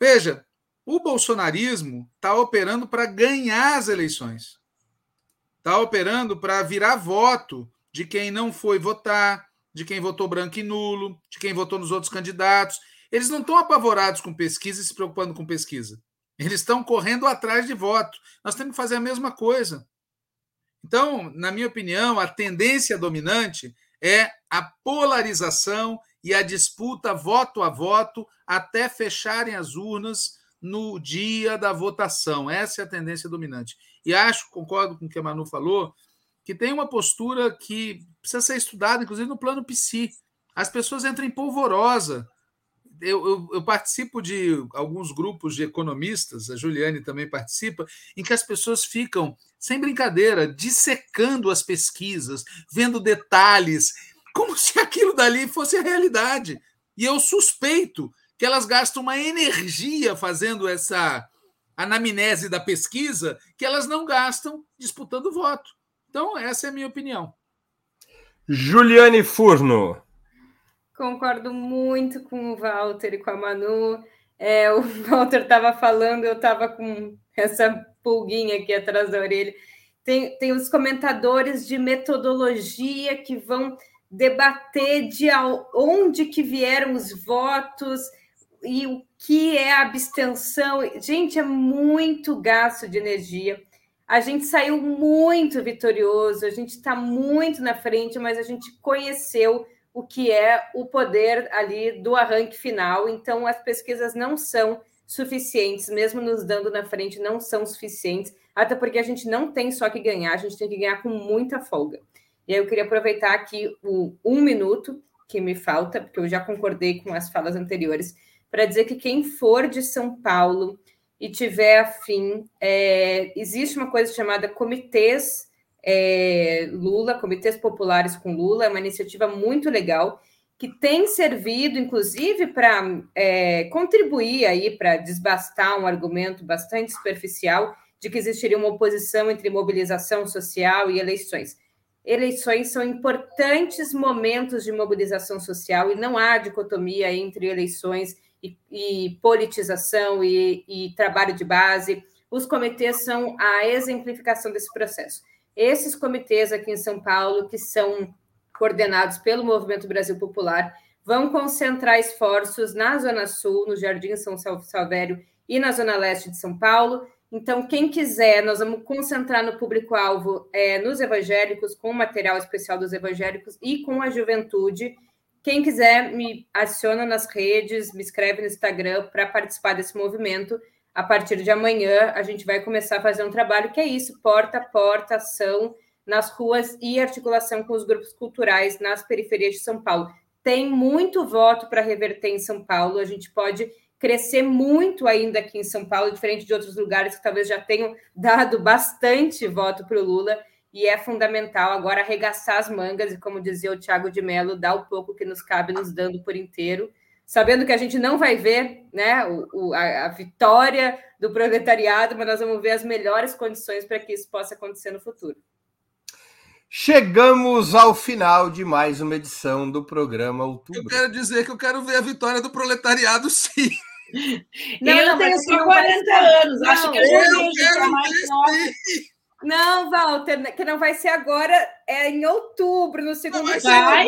Veja, o bolsonarismo está operando para ganhar as eleições. Está operando para virar voto de quem não foi votar, de quem votou branco e nulo, de quem votou nos outros candidatos. Eles não estão apavorados com pesquisa e se preocupando com pesquisa. Eles estão correndo atrás de voto. Nós temos que fazer a mesma coisa. Então, na minha opinião, a tendência dominante é a polarização e a disputa voto a voto até fecharem as urnas no dia da votação. Essa é a tendência dominante. E acho, concordo com o que a Manu falou, que tem uma postura que precisa ser estudada, inclusive no plano psi. As pessoas entram em polvorosa eu, eu, eu, participo de alguns grupos de economistas, a Juliane também participa, em que as pessoas ficam, sem brincadeira, dissecando as pesquisas, vendo detalhes, como [laughs] se aquilo dali fosse a realidade. E eu suspeito que elas gastam uma energia fazendo essa anamnese da pesquisa que elas não gastam disputando voto. Então, essa é a minha opinião. Juliane Furno. Concordo muito com o Walter e com a Manu. É, o [laughs] Walter estava falando, eu estava com essa pulguinha aqui atrás da orelha. Tem, tem os comentadores de metodologia que vão debater de onde que vieram os votos e o que é abstenção. Gente, é muito gasto de energia. A gente saiu muito vitorioso, a gente está muito na frente, mas a gente conheceu o que é o poder ali do arranque final. Então, as pesquisas não são suficientes, mesmo nos dando na frente, não são suficientes, até porque a gente não tem só que ganhar, a gente tem que ganhar com muita folga. E aí eu queria aproveitar aqui o um minuto que me falta, porque eu já concordei com as falas anteriores, para dizer que quem for de São Paulo e tiver afim, é, existe uma coisa chamada comitês é, Lula, Comitês Populares com Lula, é uma iniciativa muito legal que tem servido, inclusive, para é, contribuir aí para desbastar um argumento bastante superficial de que existiria uma oposição entre mobilização social e eleições. Eleições são importantes momentos de mobilização social e não há dicotomia entre eleições e, e politização e, e trabalho de base. Os comitês são a exemplificação desse processo. Esses comitês aqui em São Paulo, que são coordenados pelo Movimento Brasil Popular, vão concentrar esforços na Zona Sul, no Jardim São Salvério e na Zona Leste de São Paulo. Então, quem quiser, nós vamos concentrar no público-alvo é, nos evangélicos, com material especial dos evangélicos e com a juventude. Quem quiser, me adiciona nas redes, me escreve no Instagram para participar desse movimento. A partir de amanhã, a gente vai começar a fazer um trabalho que é isso: porta a porta, ação nas ruas e articulação com os grupos culturais nas periferias de São Paulo. Tem muito voto para reverter em São Paulo. A gente pode crescer muito ainda aqui em São Paulo, diferente de outros lugares que talvez já tenham dado bastante voto para o Lula, e é fundamental agora arregaçar as mangas e, como dizia o Tiago de Mello, dar o pouco que nos cabe, nos dando por inteiro, sabendo que a gente não vai ver né, o, o a, a vitória do proletariado, mas nós vamos ver as melhores condições para que isso possa acontecer no futuro. Chegamos ao final de mais uma edição do programa Outubro. Eu quero dizer que eu quero ver a vitória do proletariado, sim. [laughs] Não, eu não, tenho só 40 anos, não, acho que eu, eu quero mais sim. Não, Walter, que não vai ser agora, é em outubro, no segundo vai, vai.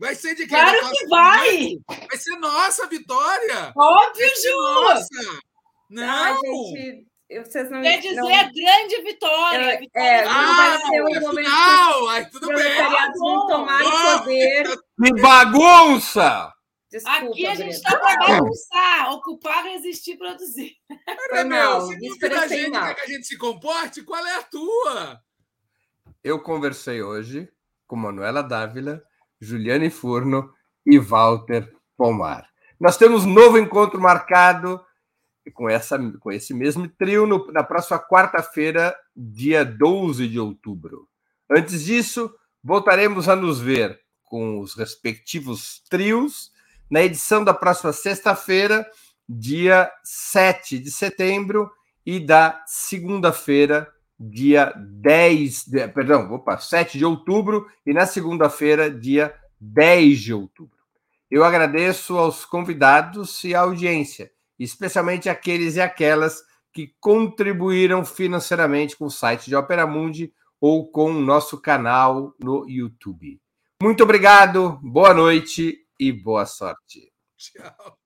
vai ser de quem? Claro que vai! Vai ser nossa vitória! Óbvio, Ju! Nossa! Não! Ai, gente, vocês não, Quer dizer, não... a grande vitória. vitória é, não vai ser um momento final. Ai, tudo bem. vão tomar o poder. Que bagunça! Desculpa, Aqui a gente está para bagunçar, ocupar, resistir, produzir. Foi meu, se dúvida a gente quer que a gente se comporte, qual é a tua? Eu conversei hoje com Manuela Dávila, Juliane Furno e Walter Pomar. Nós temos um novo encontro marcado com, essa, com esse mesmo trio no, na próxima quarta-feira, dia 12 de outubro. Antes disso, voltaremos a nos ver com os respectivos trios na edição da próxima sexta-feira, dia 7 de setembro, e da segunda-feira, dia 10, de, perdão, opa, 7 de outubro, e na segunda-feira, dia 10 de outubro. Eu agradeço aos convidados e à audiência especialmente aqueles e aquelas que contribuíram financeiramente com o site de Opera Mundi ou com o nosso canal no YouTube. Muito obrigado, boa noite e boa sorte. Tchau.